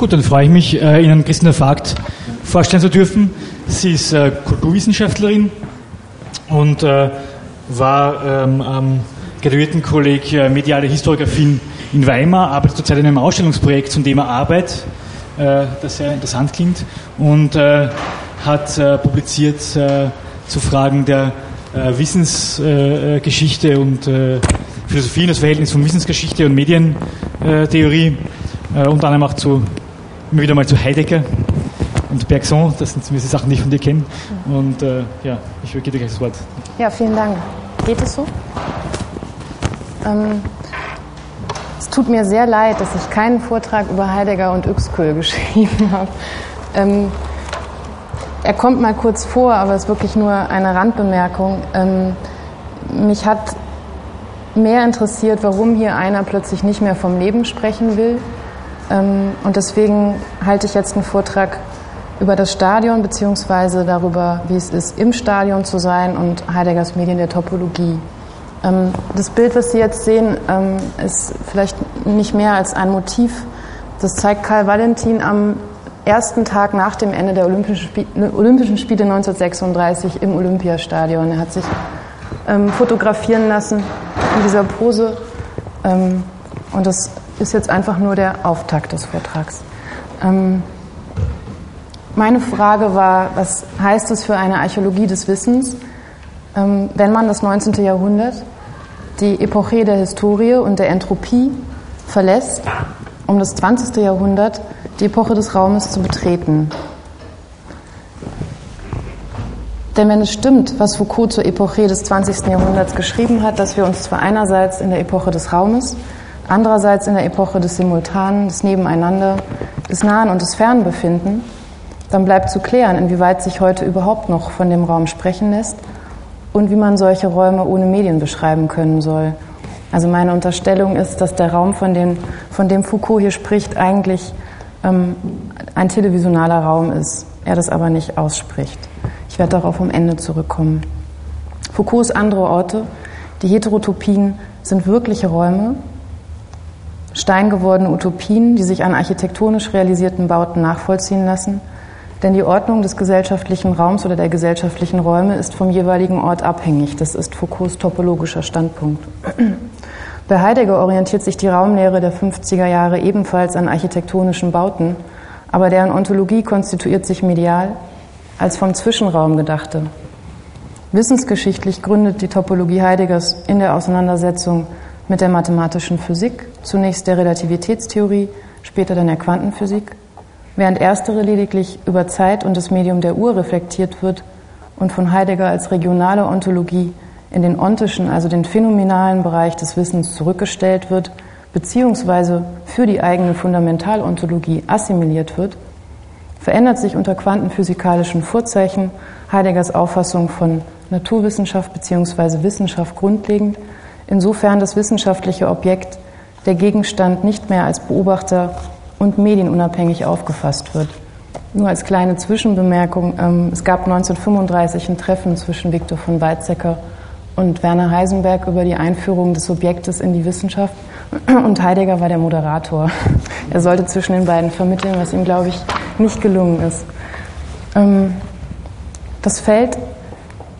Gut, dann freue ich mich, äh, Ihnen Christina Vogt vorstellen zu dürfen. Sie ist äh, Kulturwissenschaftlerin und äh, war ähm, am Graduiertenkolleg Mediale Historiografie in Weimar, arbeitet zurzeit in einem Ausstellungsprojekt zum Thema Arbeit, das sehr interessant klingt, und hat publiziert zu Fragen der Wissensgeschichte und Philosophie und das Verhältnis von Wissensgeschichte und Medientheorie, unter anderem auch zu, immer wieder mal zu Heidegger und Bergson, das sind zumindest Sachen, die ich von dir kenne. Und äh, ja, ich übergebe dir gleich das Wort. Ja, vielen Dank. Geht es so? Ähm, es tut mir sehr leid, dass ich keinen Vortrag über Heidegger und Uexküll geschrieben habe. Ähm, er kommt mal kurz vor, aber es ist wirklich nur eine Randbemerkung. Ähm, mich hat mehr interessiert, warum hier einer plötzlich nicht mehr vom Leben sprechen will. Ähm, und deswegen halte ich jetzt einen Vortrag über das Stadion beziehungsweise darüber, wie es ist, im Stadion zu sein und Heideggers Medien der Topologie. Ähm, das Bild, was Sie jetzt sehen, ähm, ist vielleicht nicht mehr als ein Motiv. Das zeigt Karl Valentin am ersten Tag nach dem Ende der Olympischen Spiele, Olympischen Spiele 1936 im Olympiastadion. Er hat sich fotografieren lassen in dieser Pose. und das ist jetzt einfach nur der Auftakt des Vortrags. Meine Frage war, was heißt es für eine Archäologie des Wissens, ähm, wenn man das 19. Jahrhundert, die Epoche der Historie und der Entropie verlässt, um das 20. Jahrhundert, die Epoche des Raumes zu betreten. Denn wenn es stimmt, was Foucault zur Epoche des 20. Jahrhunderts geschrieben hat, dass wir uns zwar einerseits in der Epoche des Raumes, andererseits in der Epoche des Simultanen, des Nebeneinander, des Nahen und des Fernen befinden, dann bleibt zu klären, inwieweit sich heute überhaupt noch von dem Raum sprechen lässt und wie man solche Räume ohne Medien beschreiben können soll. Also meine Unterstellung ist, dass der Raum, von dem, von dem Foucault hier spricht, eigentlich ähm, ein televisionaler Raum ist, er das aber nicht ausspricht. Ich werde darauf am Ende zurückkommen. Foucaults andere Orte, die Heterotopien, sind wirkliche Räume, steingewordene Utopien, die sich an architektonisch realisierten Bauten nachvollziehen lassen denn die Ordnung des gesellschaftlichen Raums oder der gesellschaftlichen Räume ist vom jeweiligen Ort abhängig. Das ist Foucaults topologischer Standpunkt. Bei Heidegger orientiert sich die Raumlehre der 50er Jahre ebenfalls an architektonischen Bauten, aber deren Ontologie konstituiert sich medial als vom Zwischenraum gedachte. Wissensgeschichtlich gründet die Topologie Heideggers in der Auseinandersetzung mit der mathematischen Physik, zunächst der Relativitätstheorie, später dann der Quantenphysik, während erstere lediglich über Zeit und das Medium der Uhr reflektiert wird und von Heidegger als regionale Ontologie in den ontischen, also den phänomenalen Bereich des Wissens zurückgestellt wird, beziehungsweise für die eigene Fundamentalontologie assimiliert wird, verändert sich unter quantenphysikalischen Vorzeichen Heideggers Auffassung von Naturwissenschaft bzw. Wissenschaft grundlegend, insofern das wissenschaftliche Objekt der Gegenstand nicht mehr als Beobachter und medienunabhängig aufgefasst wird. Nur als kleine Zwischenbemerkung, ähm, es gab 1935 ein Treffen zwischen Viktor von Weizsäcker und Werner Heisenberg über die Einführung des Subjektes in die Wissenschaft und Heidegger war der Moderator. Er sollte zwischen den beiden vermitteln, was ihm, glaube ich, nicht gelungen ist. Ähm, das Feld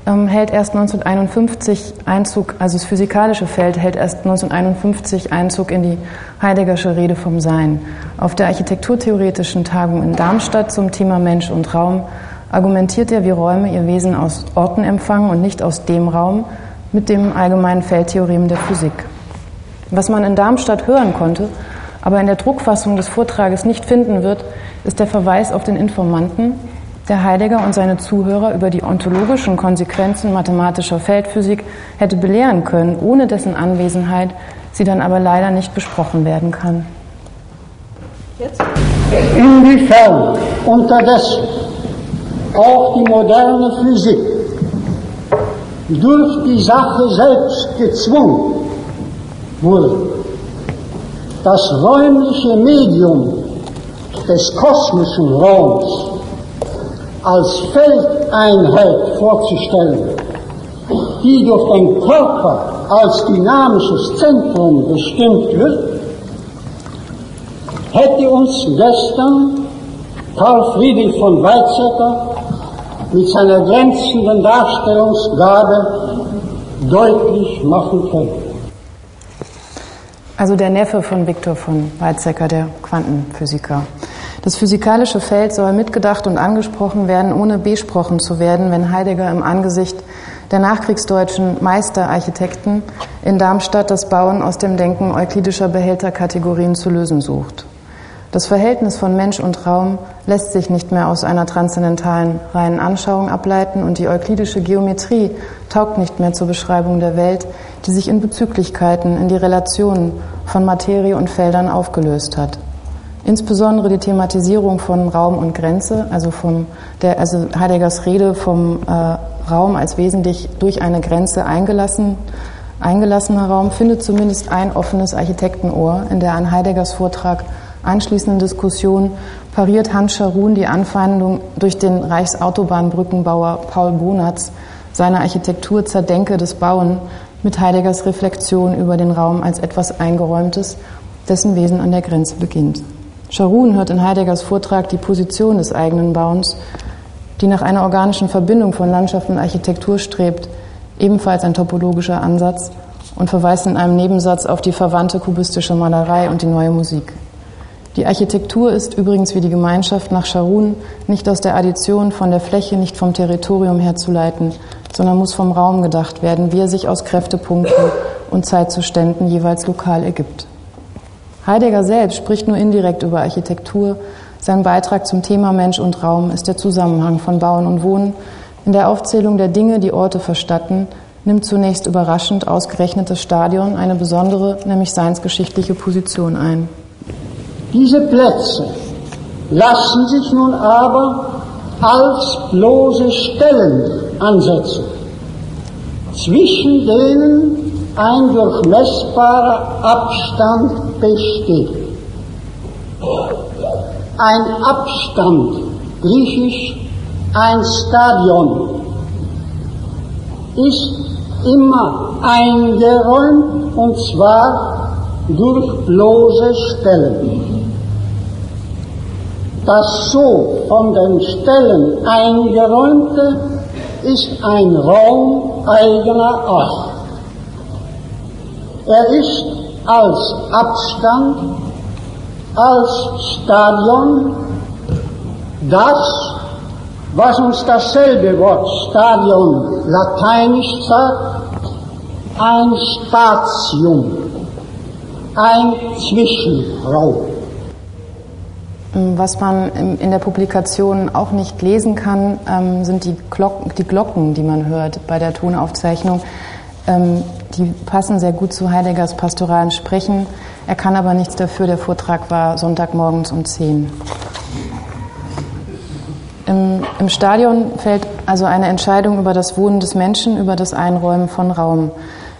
hält erst 1951 Einzug, also das physikalische Feld hält erst 1951 Einzug in die Heideggersche Rede vom Sein. Auf der architekturtheoretischen Tagung in Darmstadt zum Thema Mensch und Raum argumentiert er, wie Räume ihr Wesen aus Orten empfangen und nicht aus dem Raum mit dem allgemeinen Feldtheorem der Physik. Was man in Darmstadt hören konnte, aber in der Druckfassung des Vortrages nicht finden wird, ist der Verweis auf den Informanten, der Heidegger und seine Zuhörer über die ontologischen Konsequenzen mathematischer Feldphysik hätte belehren können, ohne dessen Anwesenheit sie dann aber leider nicht besprochen werden kann. Inwiefern unterdessen auch die moderne Physik durch die Sache selbst gezwungen wurde, das räumliche Medium des kosmischen Raums als Feldeinheit vorzustellen, die durch den Körper als dynamisches Zentrum bestimmt wird, hätte uns gestern Karl Friedrich von Weizsäcker mit seiner glänzenden Darstellungsgabe deutlich machen können. Also der Neffe von Viktor von Weizsäcker, der Quantenphysiker. Das physikalische Feld soll mitgedacht und angesprochen werden, ohne besprochen zu werden, wenn Heidegger im Angesicht der nachkriegsdeutschen Meisterarchitekten in Darmstadt das Bauen aus dem Denken euklidischer Behälterkategorien zu lösen sucht. Das Verhältnis von Mensch und Raum lässt sich nicht mehr aus einer transzendentalen reinen Anschauung ableiten und die euklidische Geometrie taugt nicht mehr zur Beschreibung der Welt, die sich in Bezüglichkeiten, in die Relationen von Materie und Feldern aufgelöst hat. Insbesondere die Thematisierung von Raum und Grenze, also, vom, der, also Heideggers Rede vom äh, Raum als wesentlich durch eine Grenze eingelassen, eingelassener Raum, findet zumindest ein offenes Architektenohr in der an Heideggers Vortrag anschließenden Diskussion pariert Hans Scharun die Anfeindung durch den Reichsautobahnbrückenbauer Paul Bonatz seiner Architektur zerdenke des Bauen mit Heideggers Reflexion über den Raum als etwas Eingeräumtes, dessen Wesen an der Grenze beginnt. Scharun hört in Heideggers Vortrag die Position des eigenen Bauens, die nach einer organischen Verbindung von Landschaft und Architektur strebt, ebenfalls ein topologischer Ansatz und verweist in einem Nebensatz auf die verwandte kubistische Malerei und die neue Musik. Die Architektur ist übrigens wie die Gemeinschaft nach Scharun nicht aus der Addition von der Fläche, nicht vom Territorium herzuleiten, sondern muss vom Raum gedacht werden, wie er sich aus Kräftepunkten und Zeitzuständen jeweils lokal ergibt. Heidegger selbst spricht nur indirekt über Architektur. Sein Beitrag zum Thema Mensch und Raum ist der Zusammenhang von Bauen und Wohnen. In der Aufzählung der Dinge, die Orte verstatten, nimmt zunächst überraschend ausgerechnet das Stadion eine besondere, nämlich seinsgeschichtliche Position ein. Diese Plätze lassen sich nun aber als bloße Stellen ansetzen, zwischen denen ein durchmessbarer Abstand besteht. Ein Abstand, griechisch ein Stadion, ist immer eingeräumt und zwar durch bloße Stellen. Das so von den Stellen eingeräumte ist ein Raum eigener Art. Er ist als Abstand, als Stadion das, was uns dasselbe Wort Stadion lateinisch sagt, ein Statium, ein Zwischenraum. Was man in der Publikation auch nicht lesen kann, ähm, sind die Glocken, die Glocken, die man hört bei der Tonaufzeichnung. Die passen sehr gut zu Heideggers pastoralen Sprechen. Er kann aber nichts dafür. Der Vortrag war Sonntagmorgens um 10. Im, Im Stadion fällt also eine Entscheidung über das Wohnen des Menschen, über das Einräumen von Raum.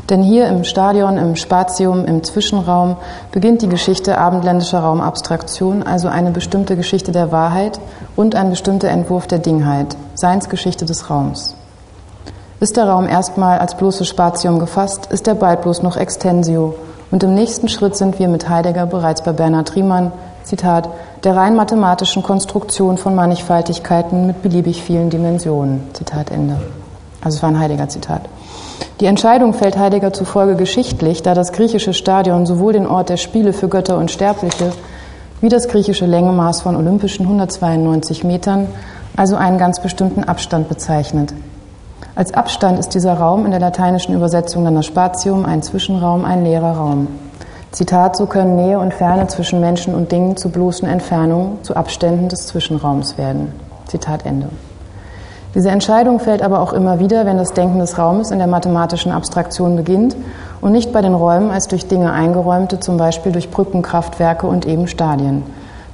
Denn hier im Stadion, im Spatium, im Zwischenraum beginnt die Geschichte abendländischer Raumabstraktion, also eine bestimmte Geschichte der Wahrheit und ein bestimmter Entwurf der Dingheit, Seinsgeschichte des Raums. Ist der Raum erstmal als bloßes Spatium gefasst, ist er bald bloß noch Extensio. Und im nächsten Schritt sind wir mit Heidegger bereits bei Bernhard Riemann, Zitat, der rein mathematischen Konstruktion von Mannigfaltigkeiten mit beliebig vielen Dimensionen. Zitat Ende. Also es war ein Heidegger Zitat. Die Entscheidung fällt Heidegger zufolge geschichtlich, da das griechische Stadion sowohl den Ort der Spiele für Götter und Sterbliche wie das griechische Längemaß von olympischen 192 Metern, also einen ganz bestimmten Abstand bezeichnet. Als Abstand ist dieser Raum in der lateinischen Übersetzung dann das Spatium, ein Zwischenraum, ein leerer Raum. Zitat, so können Nähe und Ferne zwischen Menschen und Dingen zu bloßen Entfernungen, zu Abständen des Zwischenraums werden. Zitat Ende. Diese Entscheidung fällt aber auch immer wieder, wenn das Denken des Raumes in der mathematischen Abstraktion beginnt und nicht bei den Räumen als durch Dinge eingeräumte, zum Beispiel durch Brückenkraftwerke und eben Stadien.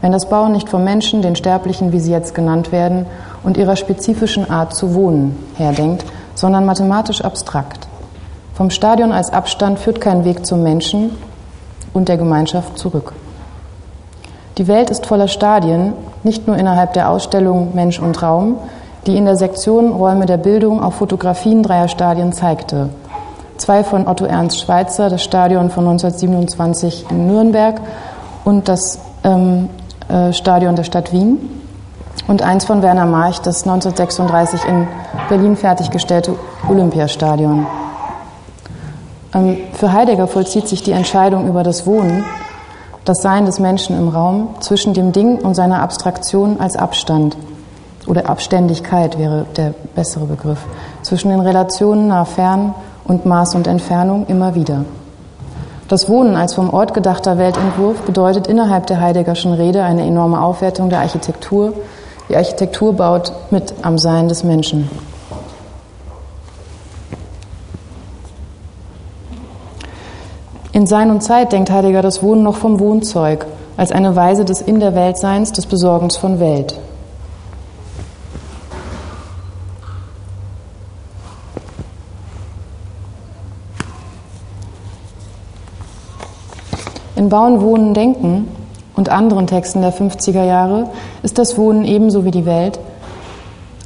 Wenn das Bauen nicht vom Menschen, den Sterblichen, wie sie jetzt genannt werden, und ihrer spezifischen Art zu wohnen herdenkt, sondern mathematisch abstrakt. Vom Stadion als Abstand führt kein Weg zum Menschen und der Gemeinschaft zurück. Die Welt ist voller Stadien, nicht nur innerhalb der Ausstellung Mensch und Raum, die in der Sektion Räume der Bildung auch Fotografien dreier Stadien zeigte. Zwei von Otto Ernst Schweitzer, das Stadion von 1927 in Nürnberg und das ähm, äh, Stadion der Stadt Wien und eins von Werner March, das 1936 in Berlin fertiggestellte Olympiastadion. Ähm, für Heidegger vollzieht sich die Entscheidung über das Wohnen, das Sein des Menschen im Raum zwischen dem Ding und seiner Abstraktion als Abstand oder Abständigkeit wäre der bessere Begriff, zwischen den Relationen nah fern und Maß und Entfernung immer wieder. Das Wohnen als vom Ort gedachter Weltentwurf bedeutet innerhalb der Heideggerschen Rede eine enorme Aufwertung der Architektur. Die Architektur baut mit am Sein des Menschen. In Sein und Zeit denkt Heidegger das Wohnen noch vom Wohnzeug, als eine Weise des In der Weltseins, des Besorgens von Welt. In Bauen, Wohnen, Denken und anderen Texten der 50er Jahre ist das Wohnen ebenso wie die Welt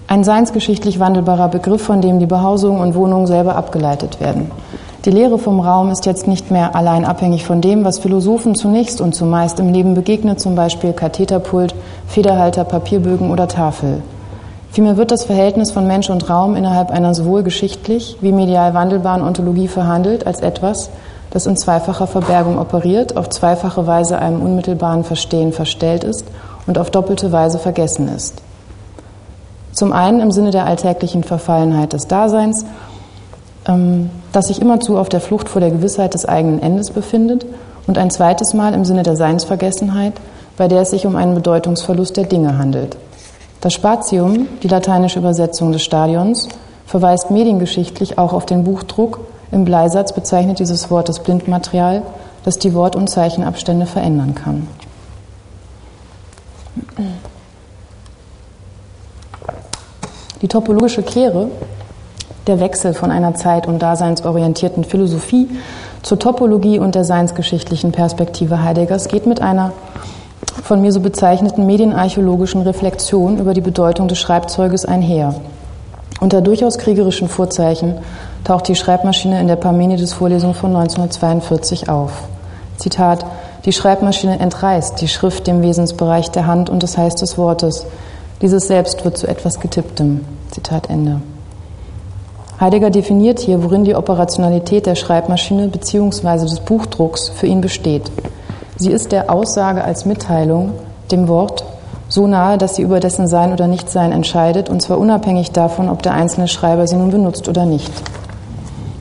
ein seinsgeschichtlich wandelbarer Begriff, von dem die Behausung und Wohnung selber abgeleitet werden. Die Lehre vom Raum ist jetzt nicht mehr allein abhängig von dem, was Philosophen zunächst und zumeist im Leben begegnet, zum Beispiel Katheterpult, Federhalter, Papierbögen oder Tafel. Vielmehr wird das Verhältnis von Mensch und Raum innerhalb einer sowohl geschichtlich wie medial wandelbaren Ontologie verhandelt als etwas, das in zweifacher Verbergung operiert, auf zweifache Weise einem unmittelbaren Verstehen verstellt ist und auf doppelte Weise vergessen ist. Zum einen im Sinne der alltäglichen Verfallenheit des Daseins, ähm, das sich immerzu auf der Flucht vor der Gewissheit des eigenen Endes befindet, und ein zweites Mal im Sinne der Seinsvergessenheit, bei der es sich um einen Bedeutungsverlust der Dinge handelt. Das Spatium, die lateinische Übersetzung des Stadions, verweist mediengeschichtlich auch auf den Buchdruck im Bleisatz bezeichnet dieses Wort das Blindmaterial, das die Wort- und Zeichenabstände verändern kann. Die topologische Kehre, der Wechsel von einer zeit- und daseinsorientierten Philosophie zur Topologie und der seinsgeschichtlichen Perspektive Heideggers geht mit einer von mir so bezeichneten medienarchäologischen Reflexion über die Bedeutung des Schreibzeuges einher. Unter durchaus kriegerischen Vorzeichen taucht die Schreibmaschine in der Parmenides-Vorlesung von 1942 auf. Zitat: Die Schreibmaschine entreißt die Schrift dem Wesensbereich der Hand und des heißt des Wortes. Dieses selbst wird zu etwas Getipptem. Zitat Ende. Heidegger definiert hier, worin die Operationalität der Schreibmaschine bzw. des Buchdrucks für ihn besteht. Sie ist der Aussage als Mitteilung, dem Wort, so nahe, dass sie über dessen Sein oder Nichtsein entscheidet, und zwar unabhängig davon, ob der einzelne Schreiber sie nun benutzt oder nicht.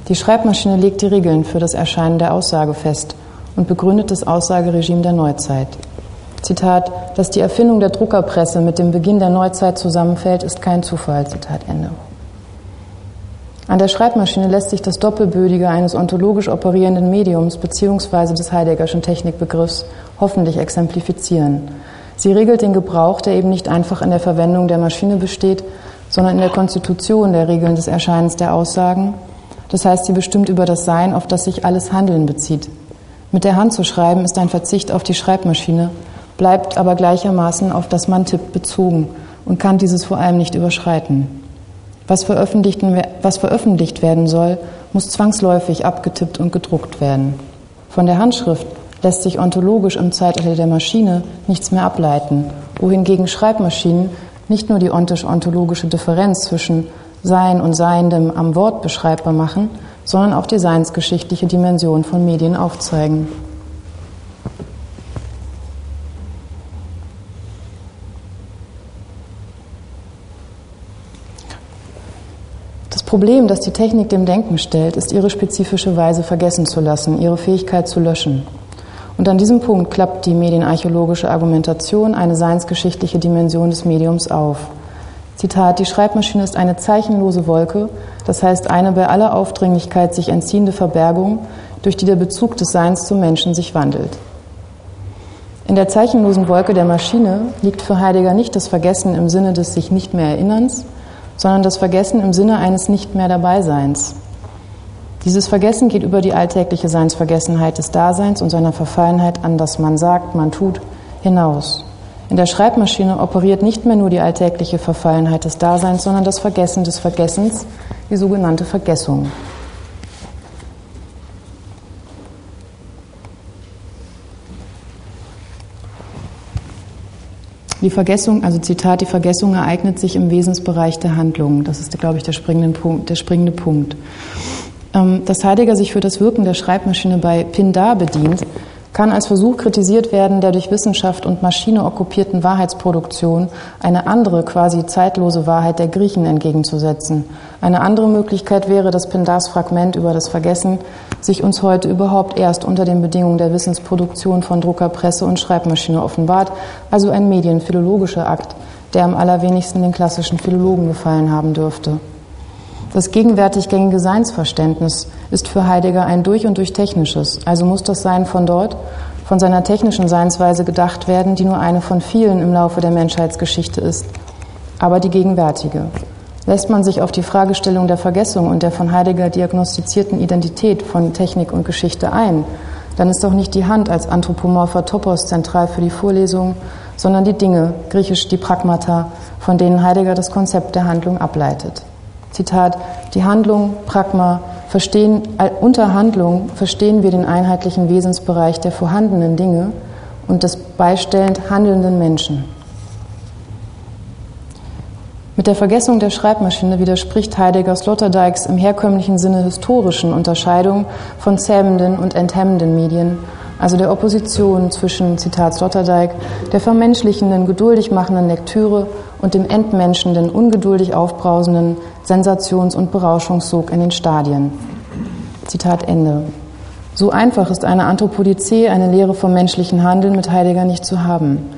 Die Schreibmaschine legt die Regeln für das Erscheinen der Aussage fest und begründet das Aussageregime der Neuzeit. Zitat, dass die Erfindung der Druckerpresse mit dem Beginn der Neuzeit zusammenfällt, ist kein Zufall. Zitat Ende. An der Schreibmaschine lässt sich das Doppelbödige eines ontologisch operierenden Mediums bzw. des Heideggerschen Technikbegriffs hoffentlich exemplifizieren. Sie regelt den Gebrauch, der eben nicht einfach in der Verwendung der Maschine besteht, sondern in der Konstitution der Regeln des Erscheinens der Aussagen. Das heißt, sie bestimmt über das Sein, auf das sich alles Handeln bezieht. Mit der Hand zu schreiben ist ein Verzicht auf die Schreibmaschine, bleibt aber gleichermaßen auf das man tippt bezogen und kann dieses vor allem nicht überschreiten. Was veröffentlicht, was veröffentlicht werden soll, muss zwangsläufig abgetippt und gedruckt werden. Von der Handschrift lässt sich ontologisch im Zeitalter der Maschine nichts mehr ableiten, wohingegen Schreibmaschinen nicht nur die ontisch-ontologische Differenz zwischen Sein und Seiendem am Wort beschreibbar machen, sondern auch die seinsgeschichtliche Dimension von Medien aufzeigen. Das Problem, das die Technik dem Denken stellt, ist ihre spezifische Weise vergessen zu lassen, ihre Fähigkeit zu löschen. Und an diesem Punkt klappt die medienarchäologische Argumentation eine seinsgeschichtliche Dimension des Mediums auf. Zitat, die Schreibmaschine ist eine zeichenlose Wolke, das heißt eine bei aller Aufdringlichkeit sich entziehende Verbergung, durch die der Bezug des Seins zum Menschen sich wandelt. In der zeichenlosen Wolke der Maschine liegt für Heidegger nicht das Vergessen im Sinne des sich nicht mehr Erinnerns, sondern das Vergessen im Sinne eines nicht mehr Dabeiseins. Dieses Vergessen geht über die alltägliche Seinsvergessenheit des Daseins und seiner Verfallenheit an das man sagt, man tut, hinaus. In der Schreibmaschine operiert nicht mehr nur die alltägliche Verfallenheit des Daseins, sondern das Vergessen des Vergessens, die sogenannte Vergessung. Die Vergessung, also Zitat, die Vergessung ereignet sich im Wesensbereich der Handlung. Das ist, glaube ich, der springende Punkt. Der springende Punkt. Ähm, dass Heidegger sich für das Wirken der Schreibmaschine bei Pindar bedient, kann als Versuch kritisiert werden, der durch Wissenschaft und Maschine okkupierten Wahrheitsproduktion eine andere, quasi zeitlose Wahrheit der Griechen entgegenzusetzen. Eine andere Möglichkeit wäre, dass Pindars Fragment über das Vergessen sich uns heute überhaupt erst unter den Bedingungen der Wissensproduktion von Drucker, Presse und Schreibmaschine offenbart, also ein medienphilologischer Akt, der am allerwenigsten den klassischen Philologen gefallen haben dürfte. Das gegenwärtig gängige Seinsverständnis ist für Heidegger ein durch und durch technisches, also muss das Sein von dort, von seiner technischen Seinsweise gedacht werden, die nur eine von vielen im Laufe der Menschheitsgeschichte ist, aber die gegenwärtige. Lässt man sich auf die Fragestellung der Vergessung und der von Heidegger diagnostizierten Identität von Technik und Geschichte ein, dann ist doch nicht die Hand als anthropomorpher Topos zentral für die Vorlesung, sondern die Dinge, griechisch die Pragmata, von denen Heidegger das Konzept der Handlung ableitet. Zitat, die Handlung, Pragma, verstehen, äh, unter Handlung verstehen wir den einheitlichen Wesensbereich der vorhandenen Dinge und des beistellend handelnden Menschen. Mit der Vergessung der Schreibmaschine widerspricht Heidegger Sloterdijks im herkömmlichen Sinne historischen Unterscheidung von zähmenden und enthemmenden Medien also der Opposition zwischen, Zitat Sloterdijk, der vermenschlichenden, geduldig machenden Lektüre und dem entmenschenden, ungeduldig aufbrausenden Sensations- und Berauschungssog in den Stadien. Zitat Ende. So einfach ist eine Anthropodizee, eine Lehre vom menschlichen Handeln mit Heidegger nicht zu haben.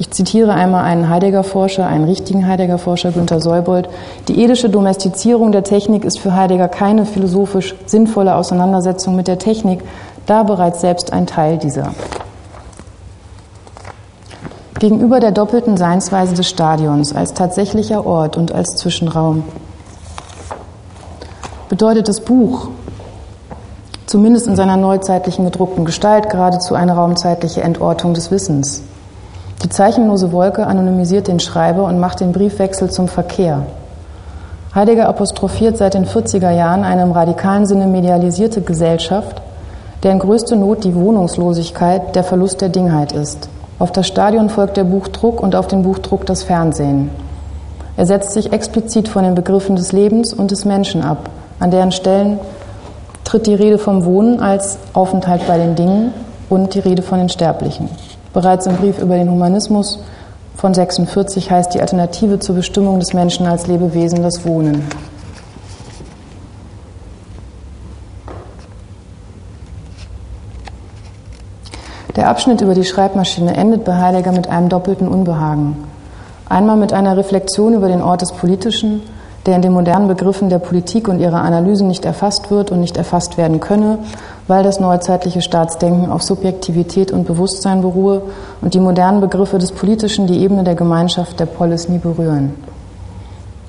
Ich zitiere einmal einen Heidegger-Forscher, einen richtigen Heidegger-Forscher, Günter Seubold. Die edische Domestizierung der Technik ist für Heidegger keine philosophisch sinnvolle Auseinandersetzung mit der Technik, da bereits selbst ein Teil dieser. Gegenüber der doppelten Seinsweise des Stadions als tatsächlicher Ort und als Zwischenraum bedeutet das Buch, zumindest in seiner neuzeitlichen gedruckten Gestalt, geradezu eine raumzeitliche Entortung des Wissens. Die zeichenlose Wolke anonymisiert den Schreiber und macht den Briefwechsel zum Verkehr. Heidegger apostrophiert seit den 40er Jahren eine im radikalen Sinne medialisierte Gesellschaft, deren größte Not die Wohnungslosigkeit, der Verlust der Dingheit ist. Auf das Stadion folgt der Buchdruck und auf den Buchdruck das Fernsehen. Er setzt sich explizit von den Begriffen des Lebens und des Menschen ab, an deren Stellen tritt die Rede vom Wohnen als Aufenthalt bei den Dingen und die Rede von den Sterblichen. Bereits im Brief über den Humanismus von 46 heißt die Alternative zur Bestimmung des Menschen als Lebewesen das Wohnen. Der Abschnitt über die Schreibmaschine endet bei Heidegger mit einem doppelten Unbehagen. Einmal mit einer Reflexion über den Ort des Politischen, der in den modernen Begriffen der Politik und ihrer Analysen nicht erfasst wird und nicht erfasst werden könne, weil das neuzeitliche Staatsdenken auf Subjektivität und Bewusstsein beruhe und die modernen Begriffe des Politischen die Ebene der Gemeinschaft der Polis nie berühren.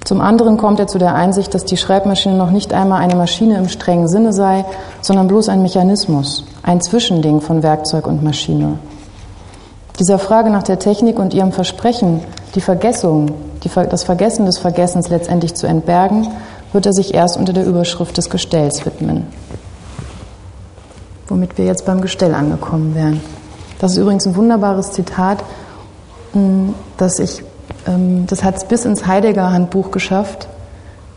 Zum anderen kommt er zu der Einsicht, dass die Schreibmaschine noch nicht einmal eine Maschine im strengen Sinne sei, sondern bloß ein Mechanismus, ein Zwischending von Werkzeug und Maschine. Dieser Frage nach der Technik und ihrem Versprechen, die Vergessung, die, das Vergessen des Vergessens letztendlich zu entbergen, wird er sich erst unter der Überschrift des Gestells widmen. Womit wir jetzt beim Gestell angekommen wären. Das ist übrigens ein wunderbares Zitat, hm, das ich das hat es bis ins Heidegger-Handbuch geschafft.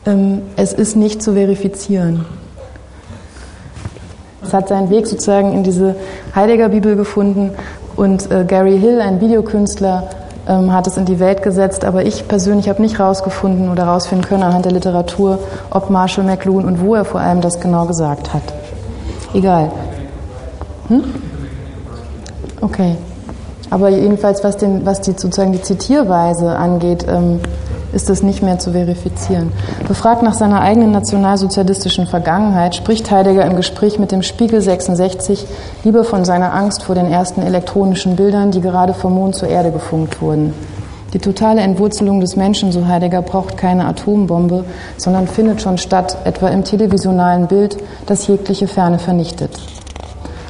Ähm, es ist nicht zu verifizieren. Es hat seinen Weg sozusagen in diese Heidegger-Bibel gefunden und äh, Gary Hill, ein Videokünstler, ähm, hat es in die Welt gesetzt, aber ich persönlich habe nicht herausgefunden oder herausfinden können anhand der Literatur, ob Marshall McLuhan und wo er vor allem das genau gesagt hat. Egal. Hm? Okay. Aber jedenfalls, was, den, was die, sozusagen die Zitierweise angeht, ähm, ist das nicht mehr zu verifizieren. Befragt nach seiner eigenen nationalsozialistischen Vergangenheit spricht Heidegger im Gespräch mit dem Spiegel 66 lieber von seiner Angst vor den ersten elektronischen Bildern, die gerade vom Mond zur Erde gefunkt wurden. Die totale Entwurzelung des Menschen, so Heidegger, braucht keine Atombombe, sondern findet schon statt, etwa im televisionalen Bild, das jegliche Ferne vernichtet.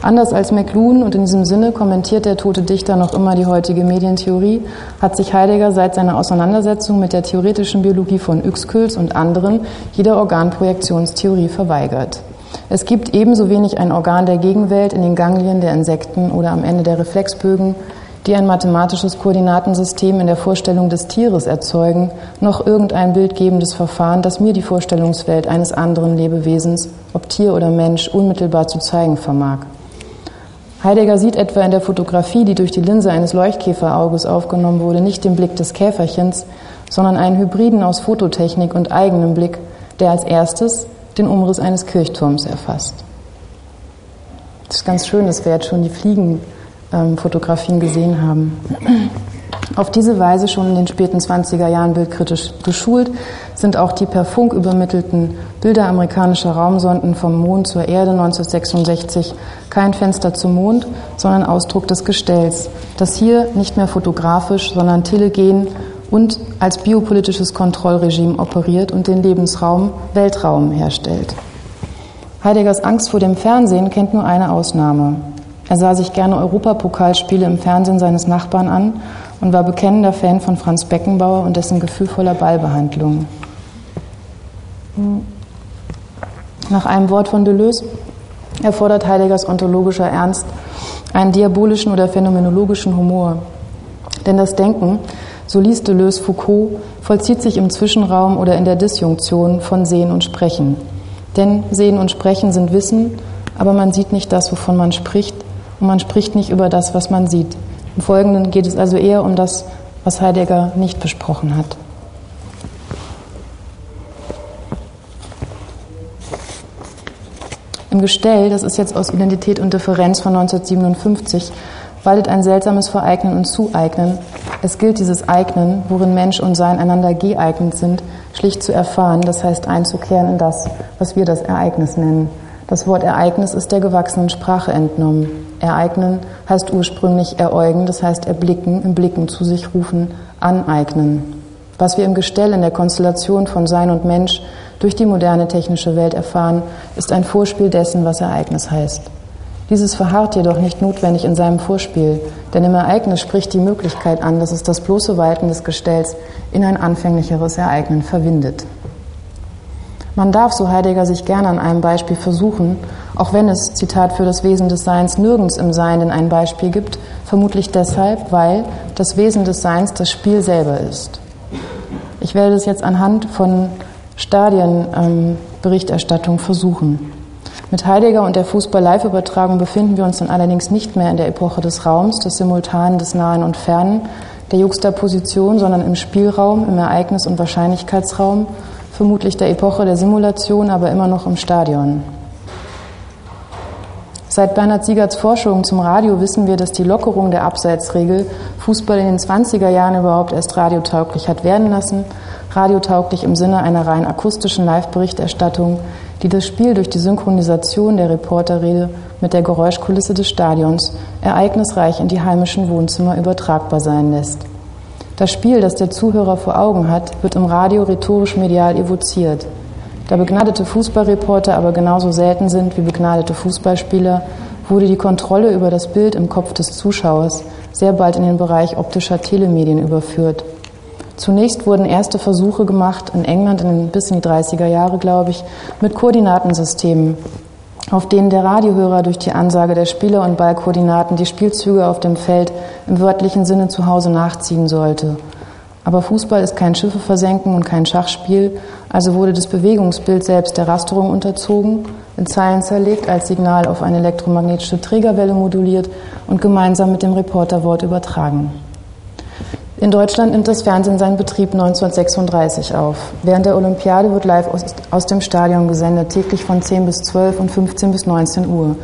Anders als McLuhan und in diesem Sinne kommentiert der tote Dichter noch immer die heutige Medientheorie, hat sich Heidegger seit seiner Auseinandersetzung mit der theoretischen Biologie von Uexküll und anderen jeder Organprojektionstheorie verweigert. Es gibt ebenso wenig ein Organ der Gegenwelt in den Ganglien der Insekten oder am Ende der Reflexbögen die ein mathematisches Koordinatensystem in der Vorstellung des Tieres erzeugen, noch irgendein bildgebendes Verfahren, das mir die Vorstellungswelt eines anderen Lebewesens, ob Tier oder Mensch, unmittelbar zu zeigen vermag. Heidegger sieht etwa in der Fotografie, die durch die Linse eines Leuchtkäferauges aufgenommen wurde, nicht den Blick des Käferchens, sondern einen Hybriden aus Fototechnik und eigenem Blick, der als erstes den Umriss eines Kirchturms erfasst. Das ist ganz schön, dass wir jetzt schon die Fliegenfotografien gesehen haben. Auf diese Weise schon in den späten 20er Jahren bildkritisch geschult sind auch die per Funk übermittelten Bilder amerikanischer Raumsonden vom Mond zur Erde 1966 kein Fenster zum Mond, sondern Ausdruck des Gestells, das hier nicht mehr fotografisch, sondern telegen und als biopolitisches Kontrollregime operiert und den Lebensraum Weltraum herstellt. Heideggers Angst vor dem Fernsehen kennt nur eine Ausnahme. Er sah sich gerne Europapokalspiele im Fernsehen seines Nachbarn an und war bekennender Fan von Franz Beckenbauer und dessen gefühlvoller Ballbehandlung. Nach einem Wort von Deleuze erfordert Heideggers ontologischer Ernst einen diabolischen oder phänomenologischen Humor. Denn das Denken, so liest Deleuze Foucault, vollzieht sich im Zwischenraum oder in der Disjunktion von Sehen und Sprechen. Denn Sehen und Sprechen sind Wissen, aber man sieht nicht das, wovon man spricht, und man spricht nicht über das, was man sieht. Im Folgenden geht es also eher um das, was Heidegger nicht besprochen hat. Im Gestell, das ist jetzt aus Identität und Differenz von 1957, waltet ein seltsames Vereignen und Zueignen. Es gilt dieses Eignen, worin Mensch und Sein einander geeignet sind, schlicht zu erfahren, das heißt einzukehren in das, was wir das Ereignis nennen. Das Wort Ereignis ist der gewachsenen Sprache entnommen. Ereignen heißt ursprünglich eräugen, das heißt erblicken, im Blicken zu sich rufen, aneignen. Was wir im Gestell in der Konstellation von Sein und Mensch durch die moderne technische Welt erfahren, ist ein Vorspiel dessen, was Ereignis heißt. Dieses verharrt jedoch nicht notwendig in seinem Vorspiel, denn im Ereignis spricht die Möglichkeit an, dass es das bloße Weiten des Gestells in ein anfänglicheres Ereignen verwindet. Man darf, so Heidegger, sich gerne an einem Beispiel versuchen, auch wenn es, Zitat, für das Wesen des Seins nirgends im Seienden ein Beispiel gibt, vermutlich deshalb, weil das Wesen des Seins das Spiel selber ist. Ich werde das jetzt anhand von Stadienberichterstattung ähm, versuchen. Mit Heidegger und der Fußball-Live-Übertragung befinden wir uns dann allerdings nicht mehr in der Epoche des Raums, des Simultanen, des Nahen und Fernen, der Juxtaposition, sondern im Spielraum, im Ereignis- und Wahrscheinlichkeitsraum, vermutlich der Epoche der Simulation, aber immer noch im Stadion. Seit Bernhard Siegerts Forschungen zum Radio wissen wir, dass die Lockerung der Abseitsregel Fußball in den 20er Jahren überhaupt erst radiotauglich hat werden lassen. Radiotauglich im Sinne einer rein akustischen Live-Berichterstattung, die das Spiel durch die Synchronisation der Reporterrede mit der Geräuschkulisse des Stadions ereignisreich in die heimischen Wohnzimmer übertragbar sein lässt. Das Spiel, das der Zuhörer vor Augen hat, wird im Radio rhetorisch-medial evoziert. Da begnadete Fußballreporter aber genauso selten sind wie begnadete Fußballspieler, wurde die Kontrolle über das Bild im Kopf des Zuschauers sehr bald in den Bereich optischer Telemedien überführt. Zunächst wurden erste Versuche gemacht, in England in, bis in die 30er Jahre, glaube ich, mit Koordinatensystemen, auf denen der Radiohörer durch die Ansage der Spieler und Ballkoordinaten die Spielzüge auf dem Feld im wörtlichen Sinne zu Hause nachziehen sollte. Aber Fußball ist kein Schiffe versenken und kein Schachspiel, also wurde das Bewegungsbild selbst der Rasterung unterzogen, in Zeilen zerlegt, als Signal auf eine elektromagnetische Trägerwelle moduliert und gemeinsam mit dem Reporterwort übertragen. In Deutschland nimmt das Fernsehen seinen Betrieb 1936 auf. Während der Olympiade wird live aus, dem Stadion gesendet, täglich von 10 bis 12 und 15 bis 19 Uhr.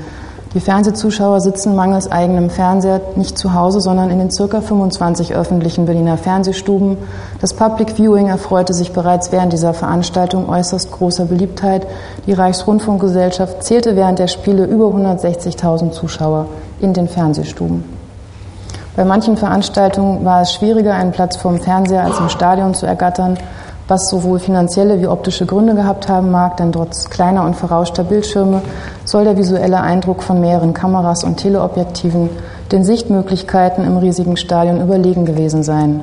Die Fernsehzuschauer sitzen mangels eigenem Fernseher nicht zu Hause, sondern in den circa 25 öffentlichen Berliner Fernsehstuben. Das Public Viewing erfreute sich bereits während dieser Veranstaltung äußerst großer Beliebtheit. Die Reichsrundfunkgesellschaft zählte während der Spiele über 160.000 Zuschauer in den Fernsehstuben. Bei manchen Veranstaltungen war es schwieriger, einen Platz vorm Fernseher als im Stadion zu ergattern, was sowohl finanzielle wie optische Gründe gehabt haben mag, denn trotz kleiner und verrauschter Bildschirme soll der visuelle Eindruck von mehreren Kameras und Teleobjektiven den Sichtmöglichkeiten im riesigen Stadion überlegen gewesen sein.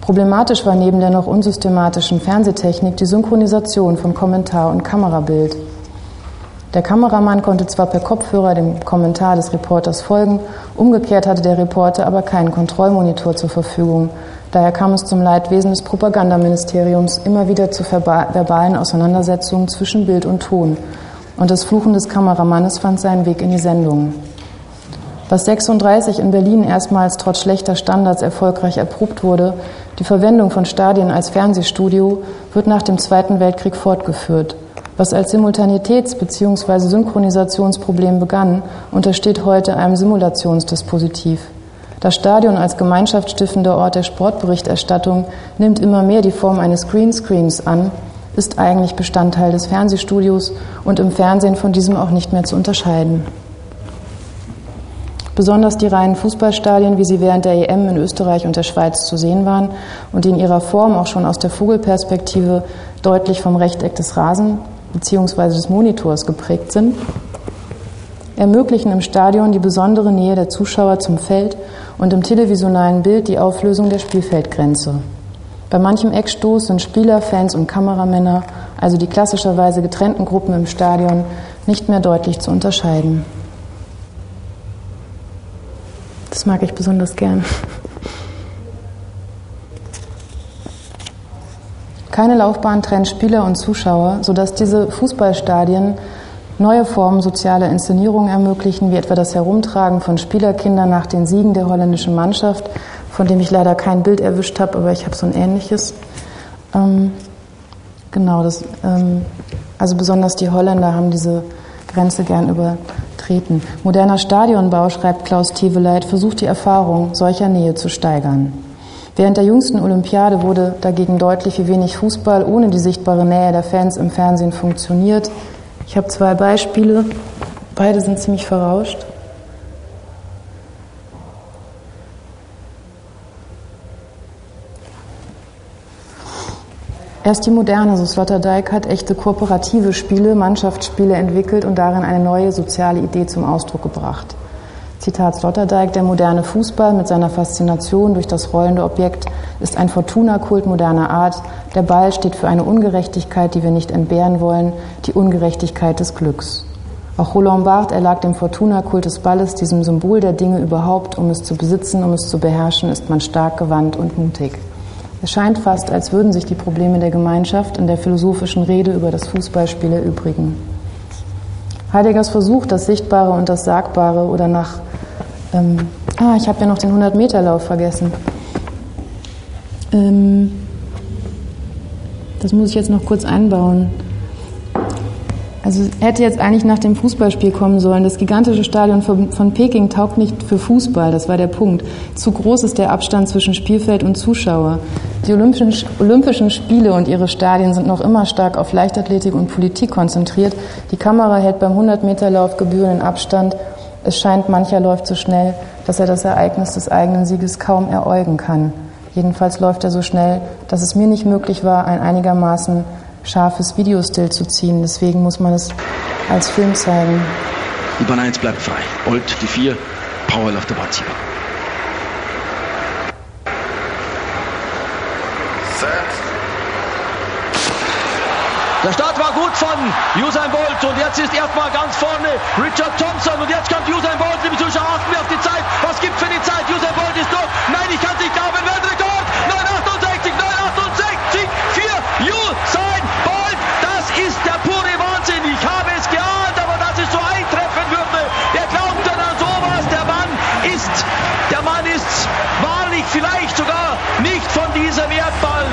Problematisch war neben der noch unsystematischen Fernsehtechnik die Synchronisation von Kommentar und Kamerabild. Der Kameramann konnte zwar per Kopfhörer dem Kommentar des Reporters folgen, umgekehrt hatte der Reporter aber keinen Kontrollmonitor zur Verfügung. Daher kam es zum Leidwesen des Propagandaministeriums immer wieder zu verbalen Auseinandersetzungen zwischen Bild und Ton. Und das Fluchen des Kameramannes fand seinen Weg in die Sendungen. Was 36 in Berlin erstmals trotz schlechter Standards erfolgreich erprobt wurde, die Verwendung von Stadien als Fernsehstudio, wird nach dem Zweiten Weltkrieg fortgeführt. Was als Simultanitäts- bzw. Synchronisationsproblem begann, untersteht heute einem Simulationsdispositiv. Das Stadion als gemeinschaftsstiftender Ort der Sportberichterstattung nimmt immer mehr die Form eines Greenscreens an, ist eigentlich Bestandteil des Fernsehstudios und im Fernsehen von diesem auch nicht mehr zu unterscheiden. Besonders die reinen Fußballstadien, wie sie während der EM in Österreich und der Schweiz zu sehen waren und die in ihrer Form auch schon aus der Vogelperspektive deutlich vom Rechteck des Rasen bzw. des Monitors geprägt sind, ermöglichen im Stadion die besondere Nähe der Zuschauer zum Feld und im televisionalen Bild die Auflösung der Spielfeldgrenze. Bei manchem Eckstoß sind Spieler, Fans und Kameramänner, also die klassischerweise getrennten Gruppen im Stadion, nicht mehr deutlich zu unterscheiden. Das mag ich besonders gern. Keine Laufbahn trennt Spieler und Zuschauer, sodass diese Fußballstadien neue Formen sozialer Inszenierung ermöglichen, wie etwa das Herumtragen von Spielerkindern nach den Siegen der holländischen Mannschaft, von dem ich leider kein Bild erwischt habe, aber ich habe so ein ähnliches. Ähm, genau, das, ähm, also besonders die Holländer haben diese Grenze gern übertreten. Moderner Stadionbau, schreibt Klaus Teveleit, versucht die Erfahrung solcher Nähe zu steigern. Während der jüngsten Olympiade wurde dagegen deutlich, wie wenig Fußball ohne die sichtbare Nähe der Fans im Fernsehen funktioniert. Ich habe zwei Beispiele, beide sind ziemlich verrauscht. Erst die Moderne, so Sloterdijk, hat echte kooperative Spiele, Mannschaftsspiele entwickelt und darin eine neue soziale Idee zum Ausdruck gebracht. Zitat Sloterdijk, der moderne Fußball mit seiner Faszination durch das rollende Objekt ist ein Fortuna-Kult moderner Art. Der Ball steht für eine Ungerechtigkeit, die wir nicht entbehren wollen, die Ungerechtigkeit des Glücks. Auch Roland Barthes erlag dem Fortuna-Kult des Balles, diesem Symbol der Dinge überhaupt. Um es zu besitzen, um es zu beherrschen, ist man stark, gewandt und mutig. Es scheint fast, als würden sich die Probleme der Gemeinschaft in der philosophischen Rede über das Fußballspiel erübrigen. Heideggers Versuch, das Sichtbare und das Sagbare oder nach ähm, ah, ich habe ja noch den 100-Meter-Lauf vergessen. Ähm, das muss ich jetzt noch kurz einbauen. Also hätte jetzt eigentlich nach dem Fußballspiel kommen sollen. Das gigantische Stadion von, von, Peking taugt nicht für Fußball, das war der Punkt. Zu groß ist der Abstand zwischen Spielfeld und Zuschauer. Die Olympischen, Olympischen Spiele und ihre Stadien sind noch immer stark auf Leichtathletik und Politik konzentriert. Die Kamera hält beim 100-Meter-Lauf gebührenden Abstand es scheint, mancher läuft so schnell, dass er das Ereignis des eigenen Sieges kaum eräugen kann. Jedenfalls läuft er so schnell, dass es mir nicht möglich war, ein einigermaßen scharfes Videostill zu ziehen. Deswegen muss man es als Film zeigen. Die Bahn 1 bleibt frei. Old die 4, Powell auf der Bahnsieger. Der Start war gut von Usain Bolt und jetzt ist erstmal ganz vorne Richard Thompson und jetzt kommt Usain Bolt. Liebe Zuschauer, achten wir auf die Zeit. Was gibt für die Zeit? Usain Bolt ist durch. Nein, ich kann es nicht glauben. Weltrekord. 968, 968 für Usain Bolt. Das ist der pure Wahnsinn. Ich habe es geahnt, aber dass es so eintreffen würde. Wer glaubt denn an sowas? Der Mann ist, der Mann ist wahrlich vielleicht sogar nicht von dieser Wertball.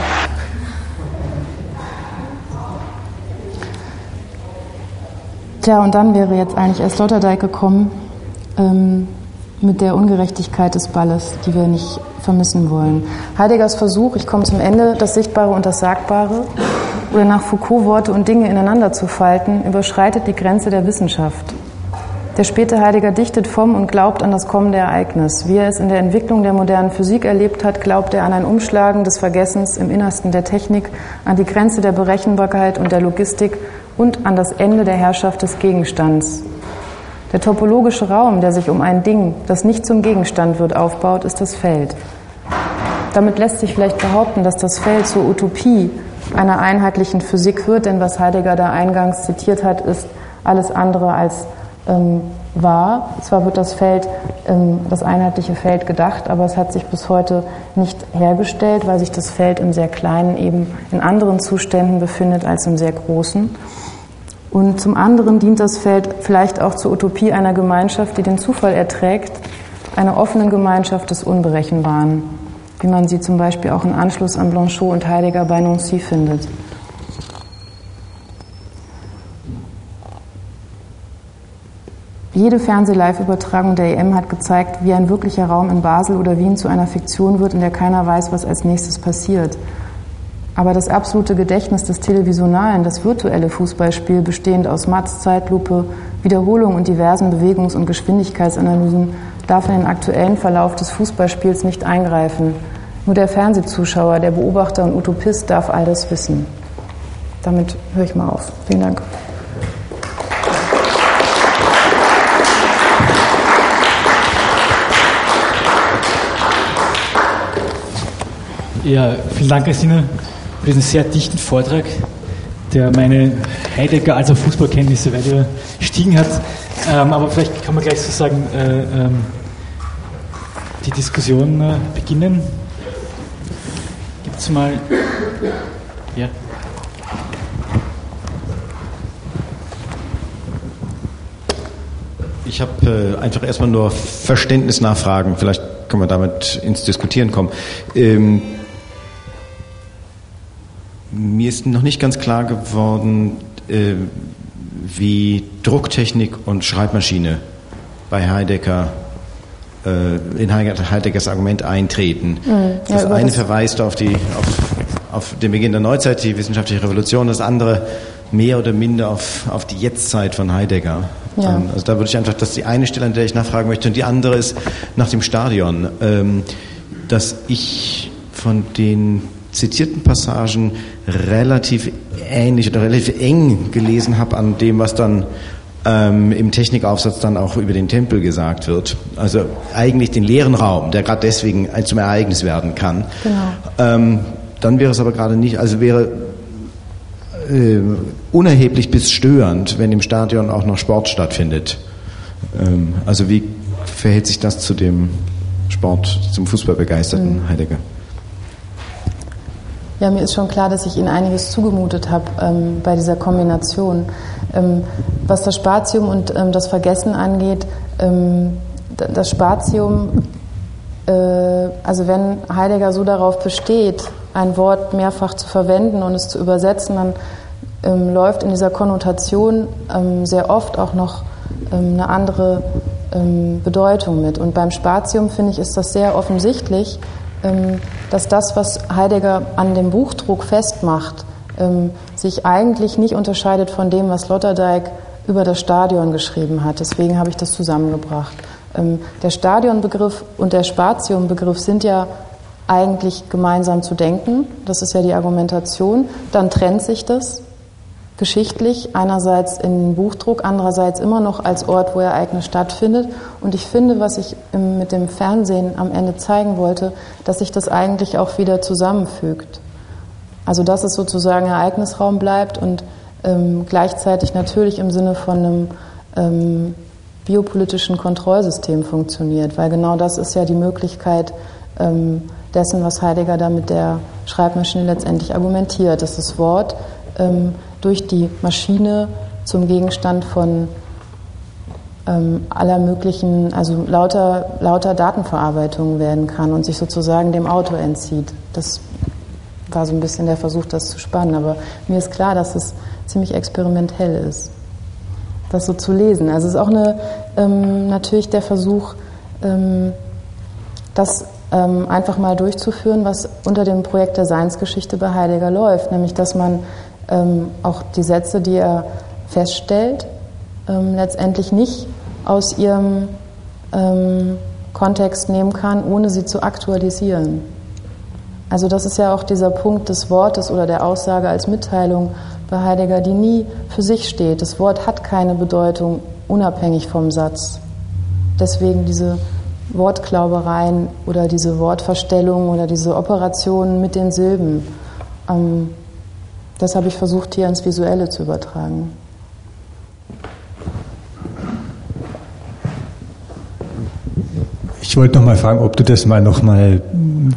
Tja, und dann wäre jetzt eigentlich erst Sloterdijk gekommen ähm, mit der Ungerechtigkeit des Balles, die wir nicht vermissen wollen. Heideggers Versuch, ich komme zum Ende, das Sichtbare und das Sagbare oder nach Foucault Worte und Dinge ineinander zu falten, überschreitet die Grenze der Wissenschaft. Der späte Heidegger dichtet vom und glaubt an das kommende Ereignis. Wie er es in der Entwicklung der modernen Physik erlebt hat, glaubt er an ein Umschlagen des Vergessens im Innersten der Technik, an die Grenze der Berechenbarkeit und der Logistik und an das Ende der Herrschaft des Gegenstands. Der topologische Raum, der sich um ein Ding, das nicht zum Gegenstand wird, aufbaut, ist das Feld. Damit lässt sich vielleicht behaupten, dass das Feld zur Utopie einer einheitlichen Physik wird, denn was Heidegger da eingangs zitiert hat, ist alles andere als ähm, wahr. Zwar wird das Feld, ähm, das einheitliche Feld gedacht, aber es hat sich bis heute nicht hergestellt, weil sich das Feld im sehr kleinen eben in anderen Zuständen befindet als im sehr großen. Und zum anderen dient das Feld vielleicht auch zur Utopie einer Gemeinschaft, die den Zufall erträgt, einer offenen Gemeinschaft des Unberechenbaren, wie man sie zum Beispiel auch im Anschluss an Blanchot und Heidegger bei Nancy findet. Jede Fernseh-Live-Übertragung der EM hat gezeigt, wie ein wirklicher Raum in Basel oder Wien zu einer Fiktion wird, in der keiner weiß, was als nächstes passiert. Aber das absolute Gedächtnis des Televisionalen, das virtuelle Fußballspiel, bestehend aus Matz, Zeitlupe, Wiederholung und diversen Bewegungs- und Geschwindigkeitsanalysen, darf in den aktuellen Verlauf des Fußballspiels nicht eingreifen. Nur der Fernsehzuschauer, der Beobachter und Utopist darf all das wissen. Damit höre ich mal auf. Vielen Dank. Ja, vielen Dank, Christine, für diesen sehr dichten Vortrag, der meine Heidegger als Fußballkenntnisse weiter gestiegen hat. Ähm, aber vielleicht kann man gleich sozusagen äh, ähm, die Diskussion äh, beginnen. Gibt es mal. Ja. Ich habe äh, einfach erstmal nur Verständnisnachfragen. Vielleicht können wir damit ins Diskutieren kommen. Ähm, mir ist noch nicht ganz klar geworden, äh, wie Drucktechnik und Schreibmaschine bei Heidegger äh, in Heideggers Argument eintreten. Mhm, das eine das verweist auf, die, auf, auf den Beginn der Neuzeit, die wissenschaftliche Revolution, das andere mehr oder minder auf, auf die Jetztzeit von Heidegger. Ja. Ähm, also da würde ich einfach, das ist die eine Stelle, an der ich nachfragen möchte, und die andere ist nach dem Stadion, ähm, dass ich von den zitierten Passagen relativ ähnlich oder relativ eng gelesen habe an dem, was dann ähm, im Technikaufsatz dann auch über den Tempel gesagt wird. Also eigentlich den leeren Raum, der gerade deswegen zum Ereignis werden kann. Genau. Ähm, dann wäre es aber gerade nicht, also wäre äh, unerheblich bis störend, wenn im Stadion auch noch Sport stattfindet. Ähm, also wie verhält sich das zu dem Sport, zum Fußballbegeisterten mhm. Heidegger? Ja, mir ist schon klar, dass ich Ihnen einiges zugemutet habe ähm, bei dieser Kombination. Ähm, was das Spatium und ähm, das Vergessen angeht, ähm, das Spatium, äh, also wenn Heidegger so darauf besteht, ein Wort mehrfach zu verwenden und es zu übersetzen, dann ähm, läuft in dieser Konnotation ähm, sehr oft auch noch eine andere Bedeutung mit. Und beim Spatium, finde ich, ist das sehr offensichtlich, dass das, was Heidegger an dem Buchdruck festmacht, ähm, sich eigentlich nicht unterscheidet von dem, was Lotterdijk über das Stadion geschrieben hat. Deswegen habe ich das zusammengebracht. Ähm, der Stadionbegriff und der Spatiumbegriff sind ja eigentlich gemeinsam zu denken. Das ist ja die Argumentation. Dann trennt sich das geschichtlich, einerseits in Buchdruck, andererseits immer noch als Ort, wo Ereignis stattfindet. Und ich finde, was ich mit dem Fernsehen am Ende zeigen wollte, dass sich das eigentlich auch wieder zusammenfügt. Also dass es sozusagen Ereignisraum bleibt und ähm, gleichzeitig natürlich im Sinne von einem ähm, biopolitischen Kontrollsystem funktioniert, weil genau das ist ja die Möglichkeit ähm, dessen, was Heidegger da mit der Schreibmaschine letztendlich argumentiert, dass das Wort ähm, durch die Maschine zum Gegenstand von ähm, aller möglichen, also lauter, lauter Datenverarbeitung werden kann und sich sozusagen dem Auto entzieht. Das war so ein bisschen der Versuch, das zu spannen. Aber mir ist klar, dass es ziemlich experimentell ist, das so zu lesen. Also es ist auch eine, ähm, natürlich der Versuch, ähm, das ähm, einfach mal durchzuführen, was unter dem Projekt der Seinsgeschichte bei Heidegger läuft, nämlich dass man ähm, auch die Sätze, die er feststellt, ähm, letztendlich nicht aus ihrem ähm, Kontext nehmen kann, ohne sie zu aktualisieren. Also das ist ja auch dieser Punkt des Wortes oder der Aussage als Mitteilung bei Heidegger, die nie für sich steht. Das Wort hat keine Bedeutung unabhängig vom Satz. Deswegen diese Wortklaubereien oder diese Wortverstellungen oder diese Operationen mit den Silben. Ähm, das habe ich versucht hier ins Visuelle zu übertragen. Ich wollte noch mal fragen, ob du das mal noch mal.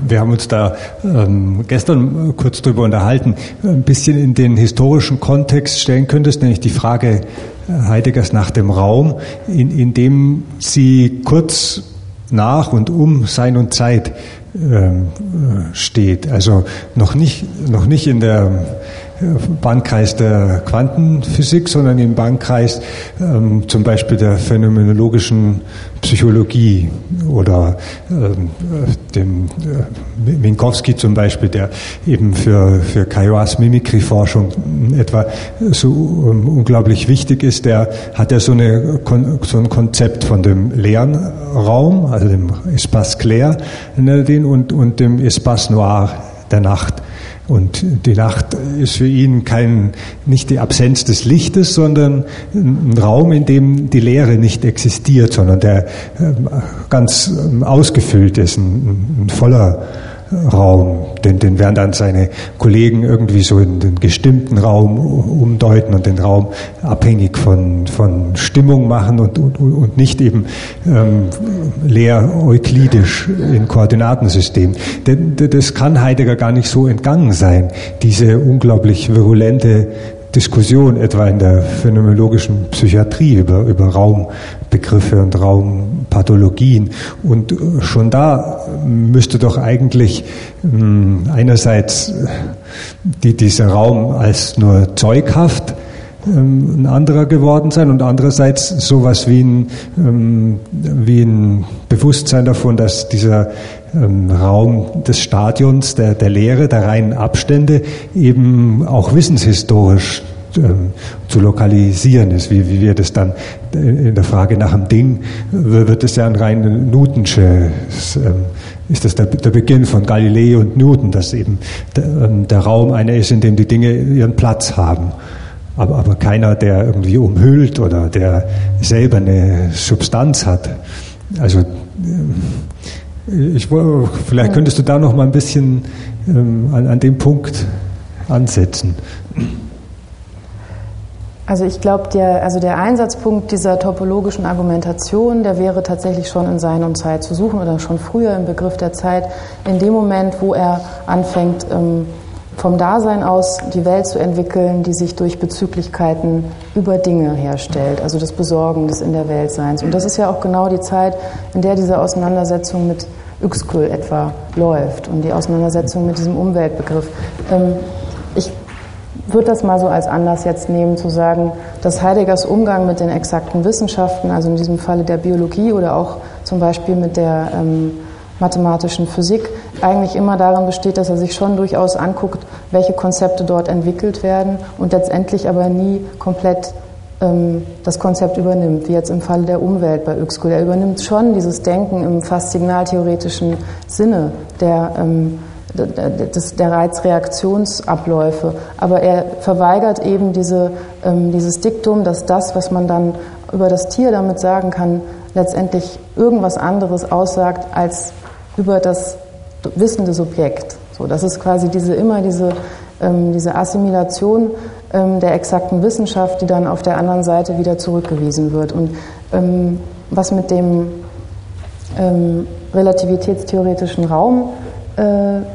Wir haben uns da ähm, gestern äh, kurz drüber unterhalten, äh, ein bisschen in den historischen Kontext stellen könntest, nämlich die Frage äh, Heideggers nach dem Raum, in, in dem sie kurz nach und um Sein und Zeit ähm, steht. Also noch nicht, noch nicht in der Bankkreis der Quantenphysik, sondern im Bankkreis ähm, zum Beispiel der phänomenologischen Psychologie oder ähm, dem äh, Minkowski zum Beispiel, der eben für, für Caillois Mimikry-Forschung etwa so um, unglaublich wichtig ist, der hat ja so, eine, so ein Konzept von dem leeren Raum, also dem Espace clair, den, und, und dem Espace noir der Nacht. Und die Nacht ist für ihn kein, nicht die Absenz des Lichtes, sondern ein Raum, in dem die Leere nicht existiert, sondern der ähm, ganz ähm, ausgefüllt ist, ein, ein voller Raum, den, den werden dann seine Kollegen irgendwie so in den gestimmten Raum umdeuten und den Raum abhängig von, von Stimmung machen und, und, und nicht eben ähm, leer euklidisch in Koordinatensystem. Denn das kann Heidegger gar nicht so entgangen sein, diese unglaublich virulente Diskussion etwa in der phänomenologischen Psychiatrie über, über Raumbegriffe und Raumpathologien. Und äh, schon da müsste doch eigentlich hm, einerseits die, dieser Raum als nur zeughaft ähm, ein anderer geworden sein und andererseits sowas wie ein, ähm, wie ein Bewusstsein davon, dass dieser ähm, Raum des Stadions, der, der Lehre, der reinen Abstände eben auch wissenshistorisch ähm, zu lokalisieren ist, wie, wie wir das dann in der Frage nach dem Ding, wird es ja ein rein Newtonsche, ähm, ist das der, der, Beginn von Galilei und Newton, dass eben der, ähm, der Raum einer ist, in dem die Dinge ihren Platz haben. Aber, aber keiner, der irgendwie umhüllt oder der selber eine Substanz hat. Also ich, vielleicht könntest du da noch mal ein bisschen ähm, an, an dem Punkt ansetzen. Also ich glaube, der, also der Einsatzpunkt dieser topologischen Argumentation, der wäre tatsächlich schon in Sein und Zeit zu suchen oder schon früher im Begriff der Zeit, in dem Moment, wo er anfängt, ähm, vom Dasein aus die Welt zu entwickeln, die sich durch Bezüglichkeiten über Dinge herstellt, also das Besorgen des in der Weltseins. Und das ist ja auch genau die Zeit, in der diese Auseinandersetzung mit Uexküll etwa läuft und die Auseinandersetzung mit diesem Umweltbegriff. Ähm, ich würde das mal so als Anlass jetzt nehmen, zu sagen, dass Heideggers Umgang mit den exakten Wissenschaften, also in diesem Falle der Biologie oder auch zum Beispiel mit der ähm, mathematischen Physik eigentlich immer darin besteht, dass er sich schon durchaus anguckt, welche Konzepte dort entwickelt werden und letztendlich aber nie komplett ähm, das Konzept übernimmt, wie jetzt im Falle der Umwelt bei Uexküll. Er übernimmt schon dieses Denken im fast signaltheoretischen Sinne der, ähm, des, der Reizreaktionsabläufe, aber er verweigert eben diese, ähm, dieses Diktum, dass das, was man dann über das Tier damit sagen kann, letztendlich irgendwas anderes aussagt als über das wissende Subjekt. So, das ist quasi diese immer diese, ähm, diese Assimilation ähm, der exakten Wissenschaft, die dann auf der anderen Seite wieder zurückgewiesen wird. Und ähm, was mit dem ähm, relativitätstheoretischen Raum, äh,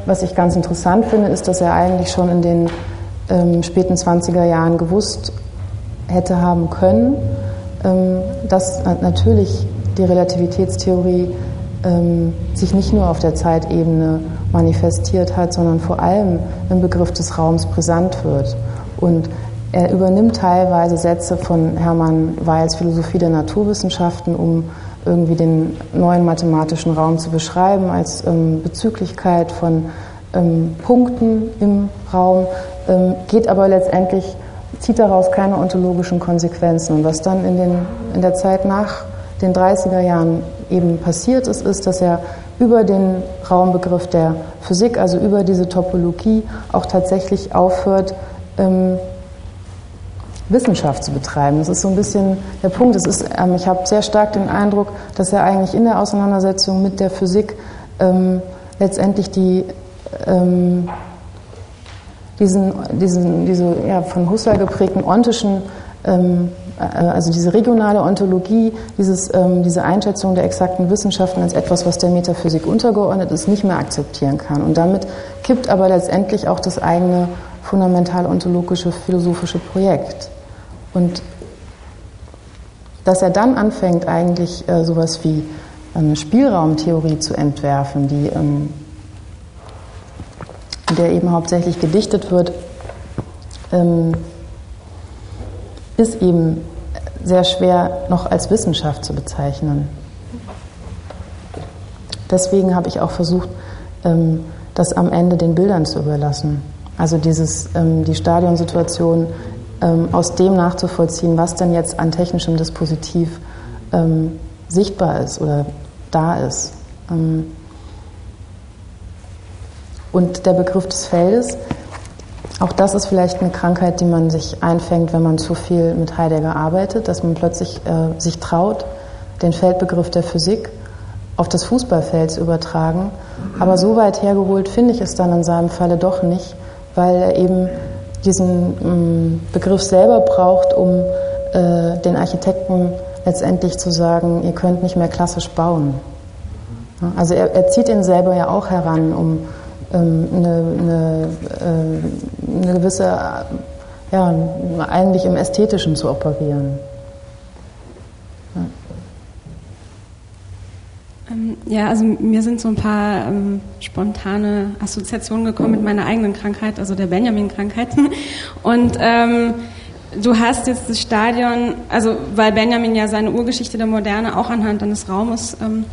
was ich ganz interessant finde, ist, dass er eigentlich schon in den ähm, späten 20er Jahren gewusst hätte haben können, ähm, dass natürlich die Relativitätstheorie ähm, sich nicht nur auf der Zeitebene manifestiert hat, sondern vor allem im Begriff des Raums brisant wird. Und er übernimmt teilweise Sätze von Hermann Weils Philosophie der Naturwissenschaften, um irgendwie den neuen mathematischen Raum zu beschreiben, als ähm, Bezüglichkeit von ähm, Punkten im Raum, ähm, geht aber letztendlich, zieht daraus keine ontologischen Konsequenzen. Und was dann in, den, in der Zeit nach den 30er Jahren eben passiert ist, ist, dass er über den Raumbegriff der Physik, also über diese Topologie, auch tatsächlich aufhört, ähm, Wissenschaft zu betreiben. Das ist so ein bisschen der Punkt. Das ist, ähm, ich habe sehr stark den Eindruck, dass er eigentlich in der Auseinandersetzung mit der Physik ähm, letztendlich die, ähm, diesen, diesen, diese ja, von Husserl geprägten ontischen ähm, also diese regionale Ontologie, dieses, ähm, diese Einschätzung der exakten Wissenschaften als etwas, was der Metaphysik untergeordnet ist, nicht mehr akzeptieren kann. Und damit kippt aber letztendlich auch das eigene fundamental ontologische philosophische Projekt. Und dass er dann anfängt, eigentlich äh, sowas wie eine Spielraumtheorie zu entwerfen, die, ähm, der eben hauptsächlich gedichtet wird, ähm, ist eben sehr schwer noch als Wissenschaft zu bezeichnen. Deswegen habe ich auch versucht, ähm, das am Ende den Bildern zu überlassen. Also dieses, ähm, die Stadionsituation ähm, aus dem nachzuvollziehen, was denn jetzt an technischem Dispositiv sichtbar ist oder da ist. Und der Begriff des Feldes auch das ist vielleicht eine Krankheit, die man sich einfängt, wenn man zu viel mit Heidegger arbeitet, dass man plötzlich äh, sich traut, den Feldbegriff der Physik auf das Fußballfeld zu übertragen. Aber so weit hergeholt finde ich es dann in seinem Falle doch nicht, weil er eben diesen ähm, Begriff selber braucht, um äh, den Architekten letztendlich zu sagen, ihr könnt nicht mehr klassisch bauen. Also er, er zieht ihn selber ja auch heran, um ähm, eine, eine, äh, eine gewisse, ja, eigentlich im Ästhetischen zu operieren. Ja. Ähm, ja, also mir sind so ein paar ähm, spontane Assoziationen gekommen mit meiner eigenen Krankheit, also der Benjamin-Krankheit. Und ähm, du hast jetzt das Stadion, also weil Benjamin ja seine Urgeschichte der Moderne auch anhand eines Raumes ähm,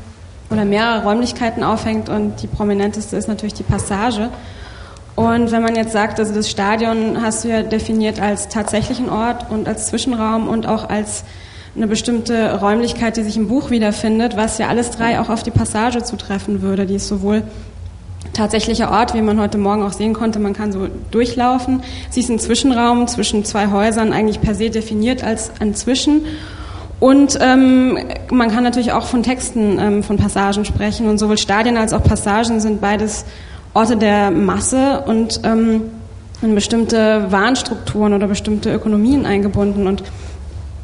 oder mehrere Räumlichkeiten aufhängt und die prominenteste ist natürlich die Passage. Und wenn man jetzt sagt, also das Stadion hast du ja definiert als tatsächlichen Ort und als Zwischenraum und auch als eine bestimmte Räumlichkeit, die sich im Buch wiederfindet, was ja alles drei auch auf die Passage zutreffen würde. Die ist sowohl tatsächlicher Ort, wie man heute Morgen auch sehen konnte, man kann so durchlaufen. Sie ist ein Zwischenraum zwischen zwei Häusern, eigentlich per se definiert als ein Zwischen. Und ähm, man kann natürlich auch von Texten, ähm, von Passagen sprechen. Und sowohl Stadien als auch Passagen sind beides Orte der Masse und ähm, in bestimmte Warnstrukturen oder bestimmte Ökonomien eingebunden. Und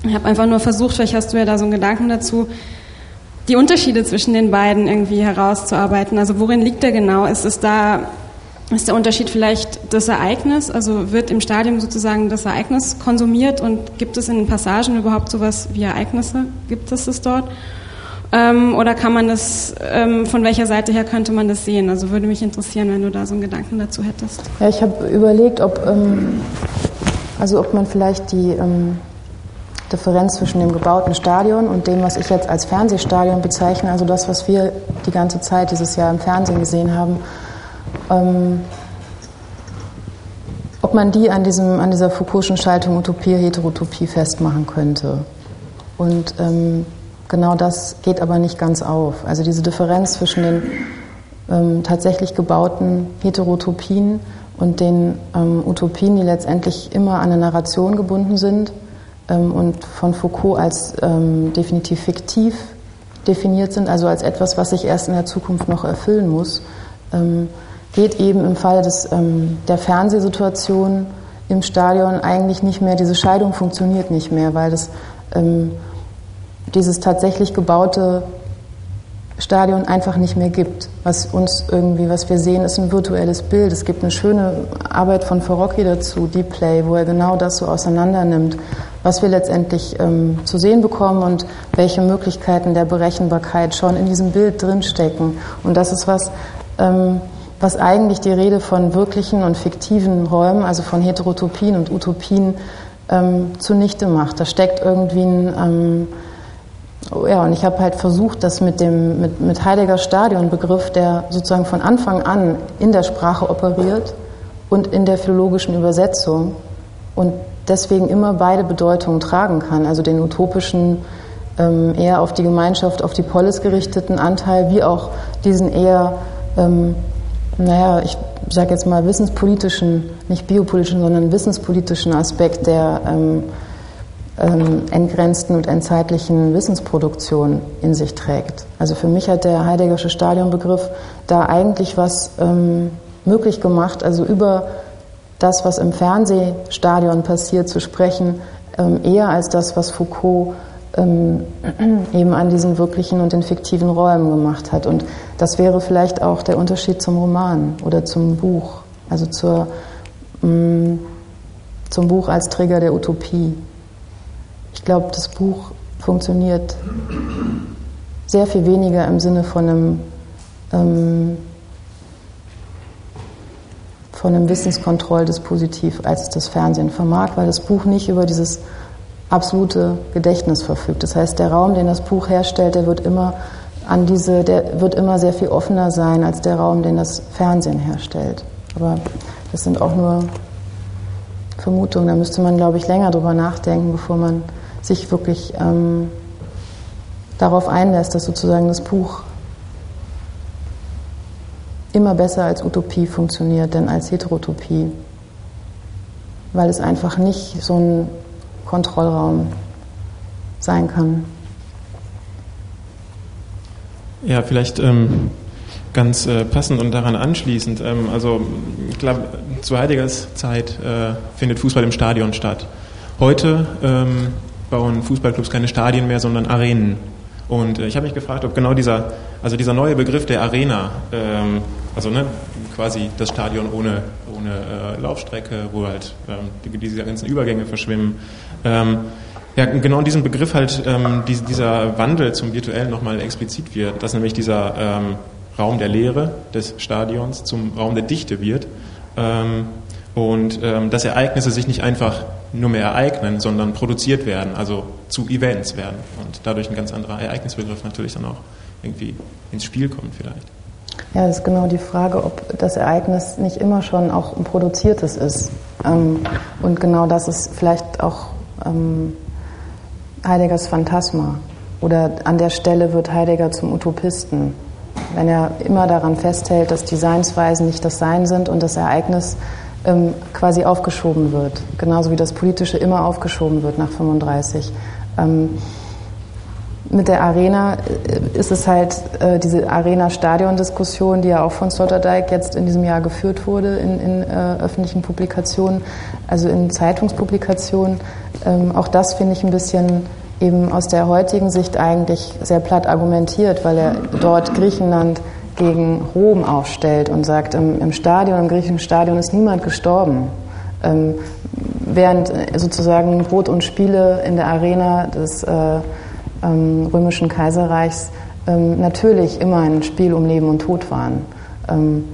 ich habe einfach nur versucht, vielleicht hast du ja da so einen Gedanken dazu, die Unterschiede zwischen den beiden irgendwie herauszuarbeiten. Also worin liegt der genau? Ist es da ist der Unterschied vielleicht das Ereignis? Also wird im Stadium sozusagen das Ereignis konsumiert und gibt es in den Passagen überhaupt sowas wie Ereignisse? Gibt es das dort? Ähm, oder kann man das, ähm, von welcher Seite her könnte man das sehen? Also würde mich interessieren, wenn du da so einen Gedanken dazu hättest. Ja, ich habe überlegt, ob, ähm, also ob man vielleicht die ähm, Differenz zwischen dem gebauten Stadion und dem, was ich jetzt als Fernsehstadion bezeichne, also das, was wir die ganze Zeit dieses Jahr im Fernsehen gesehen haben, ähm, ob man die an, diesem, an dieser Foucault'schen Schaltung Utopie-Heterotopie festmachen könnte. Und ähm, genau das geht aber nicht ganz auf. Also diese Differenz zwischen den ähm, tatsächlich gebauten Heterotopien und den ähm, Utopien, die letztendlich immer an eine Narration gebunden sind und von Foucault als ähm, definitiv fiktiv definiert sind, also als etwas, was sich erst in der Zukunft noch erfüllen muss, ähm, geht eben im Fall des, ähm, der Fernsehsituation im Stadion eigentlich nicht mehr, diese Scheidung funktioniert nicht mehr, weil das, ähm, dieses tatsächlich gebaute Stadion einfach nicht mehr gibt. Was uns irgendwie, was wir sehen, ist ein virtuelles Bild. Es gibt eine schöne Arbeit von Farocki dazu, Deep Play, wo er genau das so auseinander nimmt, was wir letztendlich ähm, zu sehen bekommen und welche Möglichkeiten der Berechenbarkeit schon in diesem Bild drinstecken. Und das ist was, ähm, was eigentlich die Rede von wirklichen und fiktiven Räumen, also von Heterotopien und Utopien, ähm, zunichte macht. Da steckt irgendwie ein, ähm, ja, und ich habe halt versucht, das mit dem mit, mit Heideggers Stadionbegriff, der sozusagen von Anfang an in der Sprache operiert und in der philologischen Übersetzung und deswegen immer beide Bedeutungen tragen kann, also den utopischen ähm, eher auf die Gemeinschaft, auf die Polis gerichteten Anteil, wie auch diesen eher ähm, naja, ich sage jetzt mal wissenspolitischen, nicht biopolitischen, sondern wissenspolitischen Aspekt der ähm, ähm, entgrenzten und endzeitlichen Wissensproduktion in sich trägt. Also für mich hat der Heideggersche Stadionbegriff da eigentlich was ähm, möglich gemacht, also über das, was im Fernsehstadion passiert, zu sprechen, ähm, eher als das, was Foucault ähm, eben an diesen wirklichen und den fiktiven Räumen gemacht hat. Und das wäre vielleicht auch der Unterschied zum Roman oder zum Buch, also zur, mm, zum Buch als Träger der Utopie. Ich glaube, das Buch funktioniert sehr viel weniger im Sinne von einem, ähm, von einem Wissenskontrolldispositiv, als das Fernsehen vermag, weil das Buch nicht über dieses absolute Gedächtnis verfügt. Das heißt, der Raum, den das Buch herstellt, der wird immer an diese, der wird immer sehr viel offener sein als der Raum, den das Fernsehen herstellt. Aber das sind auch nur Vermutungen. Da müsste man, glaube ich, länger drüber nachdenken, bevor man sich wirklich ähm, darauf einlässt, dass sozusagen das Buch immer besser als Utopie funktioniert, denn als Heterotopie, weil es einfach nicht so ein Kontrollraum sein kann. Ja, vielleicht ähm, ganz äh, passend und daran anschließend. Ähm, also ich glaube, zu Heideggers Zeit äh, findet Fußball im Stadion statt. Heute ähm, bauen Fußballclubs keine Stadien mehr, sondern Arenen. Und äh, ich habe mich gefragt, ob genau dieser, also dieser neue Begriff der Arena, ähm, also ne, quasi das Stadion ohne, ohne äh, Laufstrecke, wo halt ähm, die, diese ganzen Übergänge verschwimmen, ähm, ja, genau in diesem Begriff halt ähm, die, dieser Wandel zum Virtuellen nochmal explizit wird, dass nämlich dieser ähm, Raum der Lehre des Stadions zum Raum der Dichte wird ähm, und dass Ereignisse sich nicht einfach nur mehr ereignen, sondern produziert werden, also zu Events werden und dadurch ein ganz anderer Ereignisbegriff natürlich dann auch irgendwie ins Spiel kommt vielleicht. Ja, das ist genau die Frage, ob das Ereignis nicht immer schon auch ein produziertes ist. Ähm, und genau das ist vielleicht auch ähm, Heideggers Phantasma. Oder an der Stelle wird Heidegger zum Utopisten, wenn er immer daran festhält, dass die Seinsweisen nicht das Sein sind und das Ereignis ähm, quasi aufgeschoben wird. Genauso wie das Politische immer aufgeschoben wird nach 35. Ähm, mit der Arena äh, ist es halt äh, diese Arena-Stadion-Diskussion, die ja auch von Sloterdijk jetzt in diesem Jahr geführt wurde in, in äh, öffentlichen Publikationen, also in Zeitungspublikationen. Ähm, auch das finde ich ein bisschen eben aus der heutigen Sicht eigentlich sehr platt argumentiert, weil er dort Griechenland gegen Rom aufstellt und sagt, im, im Stadion, im griechischen Stadion ist niemand gestorben. Ähm, während sozusagen Brot und Spiele in der Arena des äh, ähm, römischen Kaiserreichs ähm, natürlich immer ein Spiel um Leben und Tod waren. Ähm,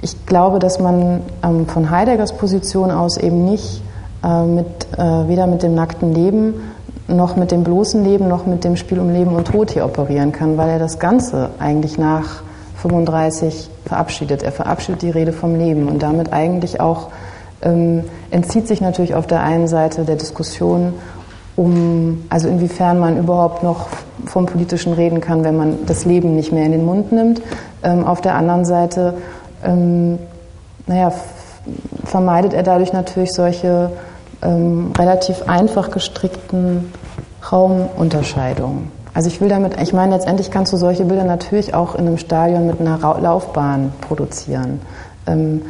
ich glaube, dass man ähm, von Heideggers Position aus eben nicht äh, mit, äh, weder mit dem nackten Leben noch mit dem bloßen Leben noch mit dem Spiel um Leben und Tod hier operieren kann, weil er das Ganze eigentlich nach 35 verabschiedet. Er verabschiedet die Rede vom Leben und damit eigentlich auch ähm, entzieht sich natürlich auf der einen Seite der Diskussion um, also inwiefern man überhaupt noch vom Politischen reden kann, wenn man das Leben nicht mehr in den Mund nimmt. Ähm, auf der anderen Seite, ähm, naja, vermeidet er dadurch natürlich solche ähm, relativ einfach gestrickten Raumunterscheidungen. Also ich will damit, ich meine, letztendlich kannst du solche Bilder natürlich auch in einem Stadion mit einer Laufbahn produzieren. Ähm,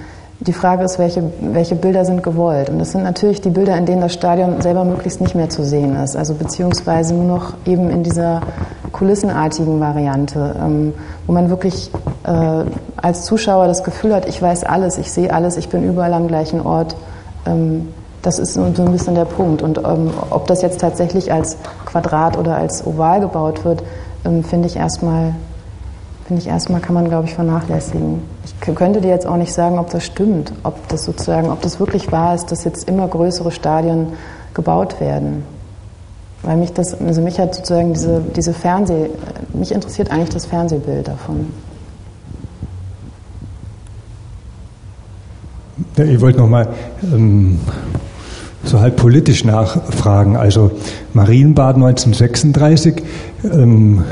die Frage ist, welche, welche Bilder sind gewollt? Und das sind natürlich die Bilder, in denen das Stadion selber möglichst nicht mehr zu sehen ist, also beziehungsweise nur noch eben in dieser kulissenartigen Variante, ähm, wo man wirklich äh, als Zuschauer das Gefühl hat, ich weiß alles, ich sehe alles, ich bin überall am gleichen Ort. Ähm, das ist so ein bisschen der Punkt. Und ähm, ob das jetzt tatsächlich als Quadrat oder als Oval gebaut wird, ähm, finde ich erstmal finde ich erstmal kann man, glaube ich, vernachlässigen. Ich könnte dir jetzt auch nicht sagen, ob das stimmt, ob das sozusagen, ob das wirklich wahr ist, dass jetzt immer größere Stadien gebaut werden. Weil mich das, also mich hat sozusagen diese, diese Fernseh, mich interessiert eigentlich das Fernsehbild davon. Ja, ich wollte nochmal ähm, so halb politisch nachfragen. Also Marienbad 1936, ähm,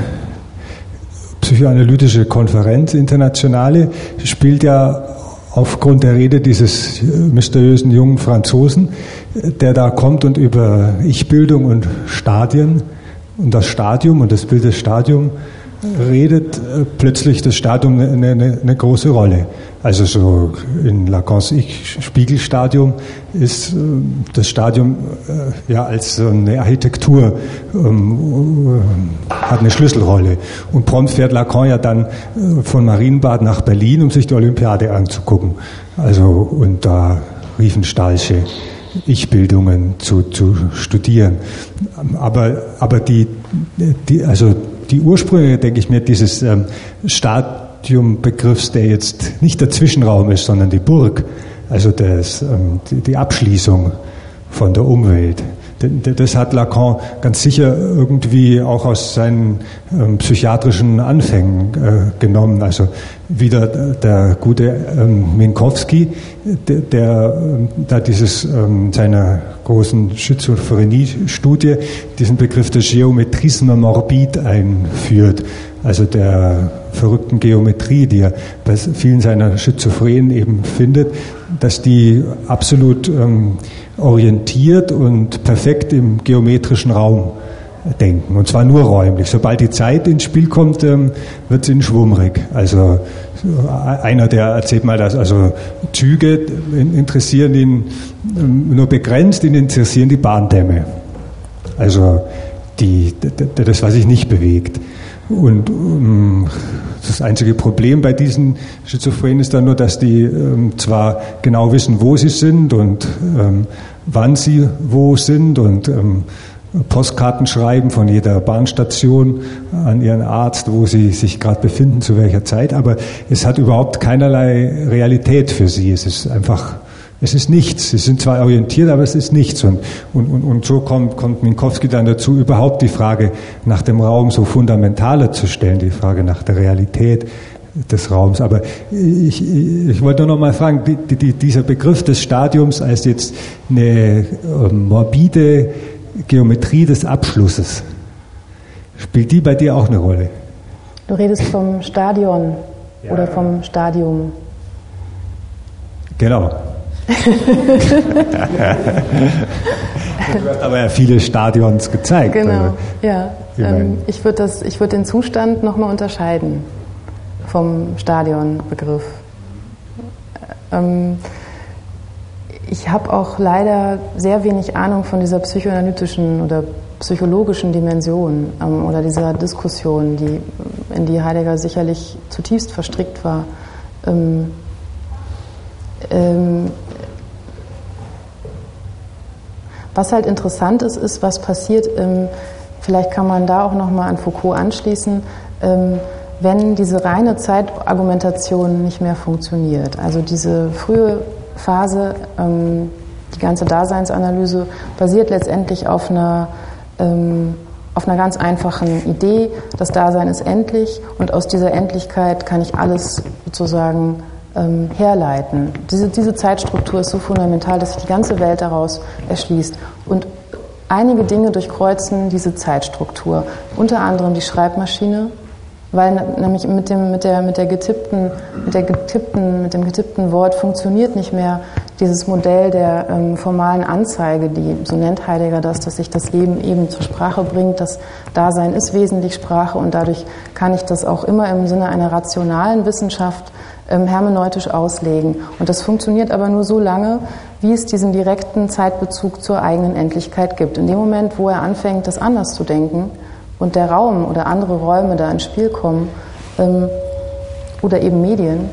Psychoanalytische Konferenz Internationale spielt ja aufgrund der Rede dieses mysteriösen jungen Franzosen, der da kommt und über Ich-Bildung und Stadien und das Stadium und das Bild des Stadium redet äh, plötzlich das Stadium eine, eine, eine, große Rolle. Also so in Lacans Spiegelstadium ist äh, das Stadium äh, ja als eine Architektur ähm, hat eine Schlüsselrolle. Und prompt fährt Lacan ja dann von Marienbad nach Berlin, um sich die Olympiade anzugucken. Also und da riefen Stalsche Ich-Bildungen zu, zu studieren. Aber, aber die, die, also die Ursprünge, denke ich mir, dieses ähm, Stadiumbegriffs, der jetzt nicht der Zwischenraum ist, sondern die Burg, also das, ähm, die, die Abschließung von der Umwelt. Das hat Lacan ganz sicher irgendwie auch aus seinen ähm, psychiatrischen Anfängen äh, genommen. Also wieder der gute ähm, Minkowski, der, ähm, da dieses ähm, seiner großen Schizophrenie-Studie diesen Begriff der Geometrisme morbid einführt, also der verrückten Geometrie, die er bei vielen seiner Schizophrenen eben findet, dass die absolut ähm, orientiert und perfekt im geometrischen Raum denken. Und zwar nur räumlich. Sobald die Zeit ins Spiel kommt, ähm, wird es ihnen schwummrig. Also einer, der erzählt mal, dass also Züge interessieren ihn ähm, nur begrenzt, ihn interessieren die Bahndämme. Also die, das, was sich nicht bewegt. Und um, das einzige Problem bei diesen Schizophrenen ist dann nur, dass die ähm, zwar genau wissen, wo sie sind und ähm, wann sie wo sind und ähm, Postkarten schreiben von jeder Bahnstation an ihren Arzt, wo sie sich gerade befinden, zu welcher Zeit, aber es hat überhaupt keinerlei Realität für sie. Es ist einfach, es ist nichts. Sie sind zwar orientiert, aber es ist nichts. Und, und, und, und so kommt, kommt Minkowski dann dazu, überhaupt die Frage nach dem Raum so fundamentaler zu stellen, die Frage nach der Realität des Raums. Aber ich, ich wollte nur noch mal fragen, die, die, dieser Begriff des Stadiums als jetzt eine ähm, morbide Geometrie des Abschlusses. Spielt die bei dir auch eine Rolle? Du redest vom Stadion ja. oder vom Stadium. Genau. Du hast aber ja viele Stadions gezeigt. Genau, also, ja. Ähm, ich würde würd den Zustand nochmal unterscheiden vom Stadionbegriff. Ähm, ich habe auch leider sehr wenig Ahnung von dieser psychoanalytischen oder psychologischen Dimension ähm, oder dieser Diskussion, die, in die Heidegger sicherlich zutiefst verstrickt war. Ähm, ähm, was halt interessant ist, ist, was passiert, ähm, vielleicht kann man da auch nochmal an Foucault anschließen, ähm, wenn diese reine Zeitargumentation nicht mehr funktioniert. Also diese frühe Phase, ähm, die ganze Daseinsanalyse, basiert letztendlich auf einer, ähm, auf einer ganz einfachen Idee. Das Dasein ist endlich und aus dieser Endlichkeit kann ich alles sozusagen ähm, herleiten. Diese, diese Zeitstruktur ist so fundamental, dass sich die ganze Welt daraus erschließt. Und einige Dinge durchkreuzen diese Zeitstruktur, unter anderem die Schreibmaschine, weil nämlich mit dem, mit der, mit der getippten, mit der getippten, mit dem getippten Wort funktioniert nicht mehr dieses Modell der ähm, formalen Anzeige, die, so nennt Heidegger das, dass sich das Leben eben zur Sprache bringt. Das Dasein ist wesentlich Sprache und dadurch kann ich das auch immer im Sinne einer rationalen Wissenschaft ähm, hermeneutisch auslegen. Und das funktioniert aber nur so lange, wie es diesen direkten Zeitbezug zur eigenen Endlichkeit gibt. In dem Moment, wo er anfängt, das anders zu denken, und der Raum oder andere Räume da ins Spiel kommen ähm, oder eben Medien,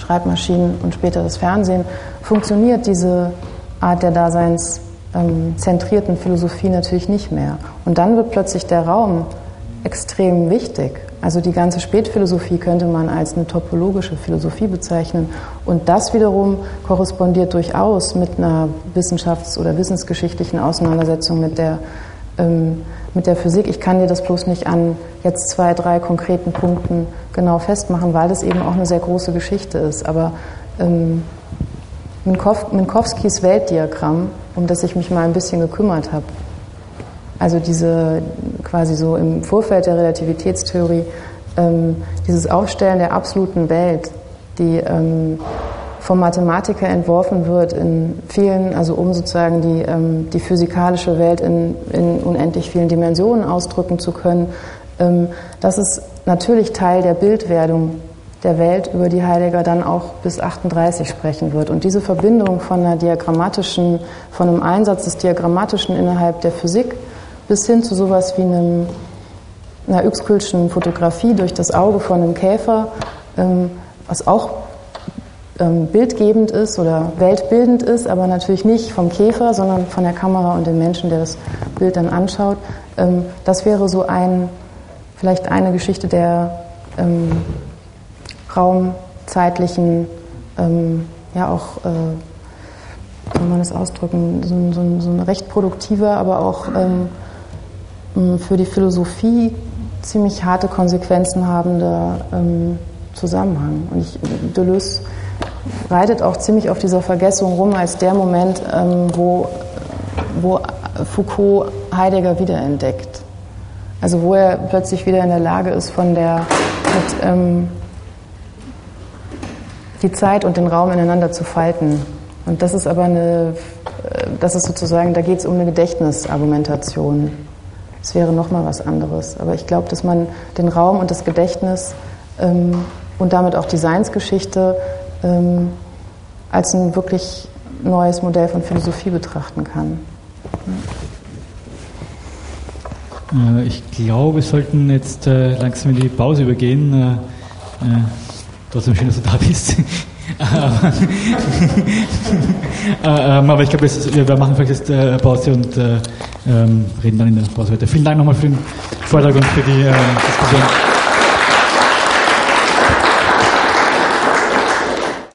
Schreibmaschinen und später das Fernsehen, funktioniert diese Art der daseinszentrierten ähm, Philosophie natürlich nicht mehr. Und dann wird plötzlich der Raum extrem wichtig. Also die ganze Spätphilosophie könnte man als eine topologische Philosophie bezeichnen. Und das wiederum korrespondiert durchaus mit einer wissenschafts- oder wissensgeschichtlichen Auseinandersetzung mit der ähm, mit der Physik. Ich kann dir das bloß nicht an jetzt zwei, drei konkreten Punkten genau festmachen, weil das eben auch eine sehr große Geschichte ist. Aber ähm, Minkowskis Weltdiagramm, um das ich mich mal ein bisschen gekümmert habe, also diese quasi so im Vorfeld der Relativitätstheorie, ähm, dieses Aufstellen der absoluten Welt, die ähm, vom Mathematiker entworfen wird in vielen, also um sozusagen die, ähm, die physikalische Welt in, in unendlich vielen Dimensionen ausdrücken zu können. Ähm, das ist natürlich Teil der Bildwerdung der Welt, über die Heidegger dann auch bis 38 sprechen wird. Und diese Verbindung von einer diagrammatischen, von einem Einsatz des Diagrammatischen innerhalb der Physik bis hin zu sowas wie einem, einer Uexküllschen Fotografie durch das Auge von einem Käfer, ähm, was auch ähm, bildgebend ist oder weltbildend ist, aber natürlich nicht vom Käfer, sondern von der Kamera und dem Menschen, der das Bild dann anschaut. Ähm, das wäre so ein, vielleicht eine Geschichte der ähm, raumzeitlichen, ähm, ja auch, äh, wie kann man das ausdrücken, so, so, so ein recht produktiver, aber auch ähm, für die Philosophie ziemlich harte Konsequenzen habender ähm, Zusammenhang. Und ich, Deleuze reitet auch ziemlich auf dieser Vergessung rum als der Moment, ähm, wo, wo Foucault Heidegger wiederentdeckt. Also wo er plötzlich wieder in der Lage ist, von der mit, ähm, die Zeit und den Raum ineinander zu falten. Und das ist aber eine, das ist sozusagen, da geht es um eine Gedächtnisargumentation. Es wäre nochmal was anderes. Aber ich glaube, dass man den Raum und das Gedächtnis ähm, und damit auch die Seinsgeschichte ähm, als ein wirklich neues Modell von Philosophie betrachten kann. Äh, ich glaube, wir sollten jetzt äh, langsam in die Pause übergehen. Äh, äh trotzdem schön, dass du da bist. ähm, aber ich glaube, wir machen vielleicht jetzt äh, Pause und äh, ähm, reden dann in der Pause weiter. Vielen Dank nochmal für den Vortrag und für die äh, Diskussion.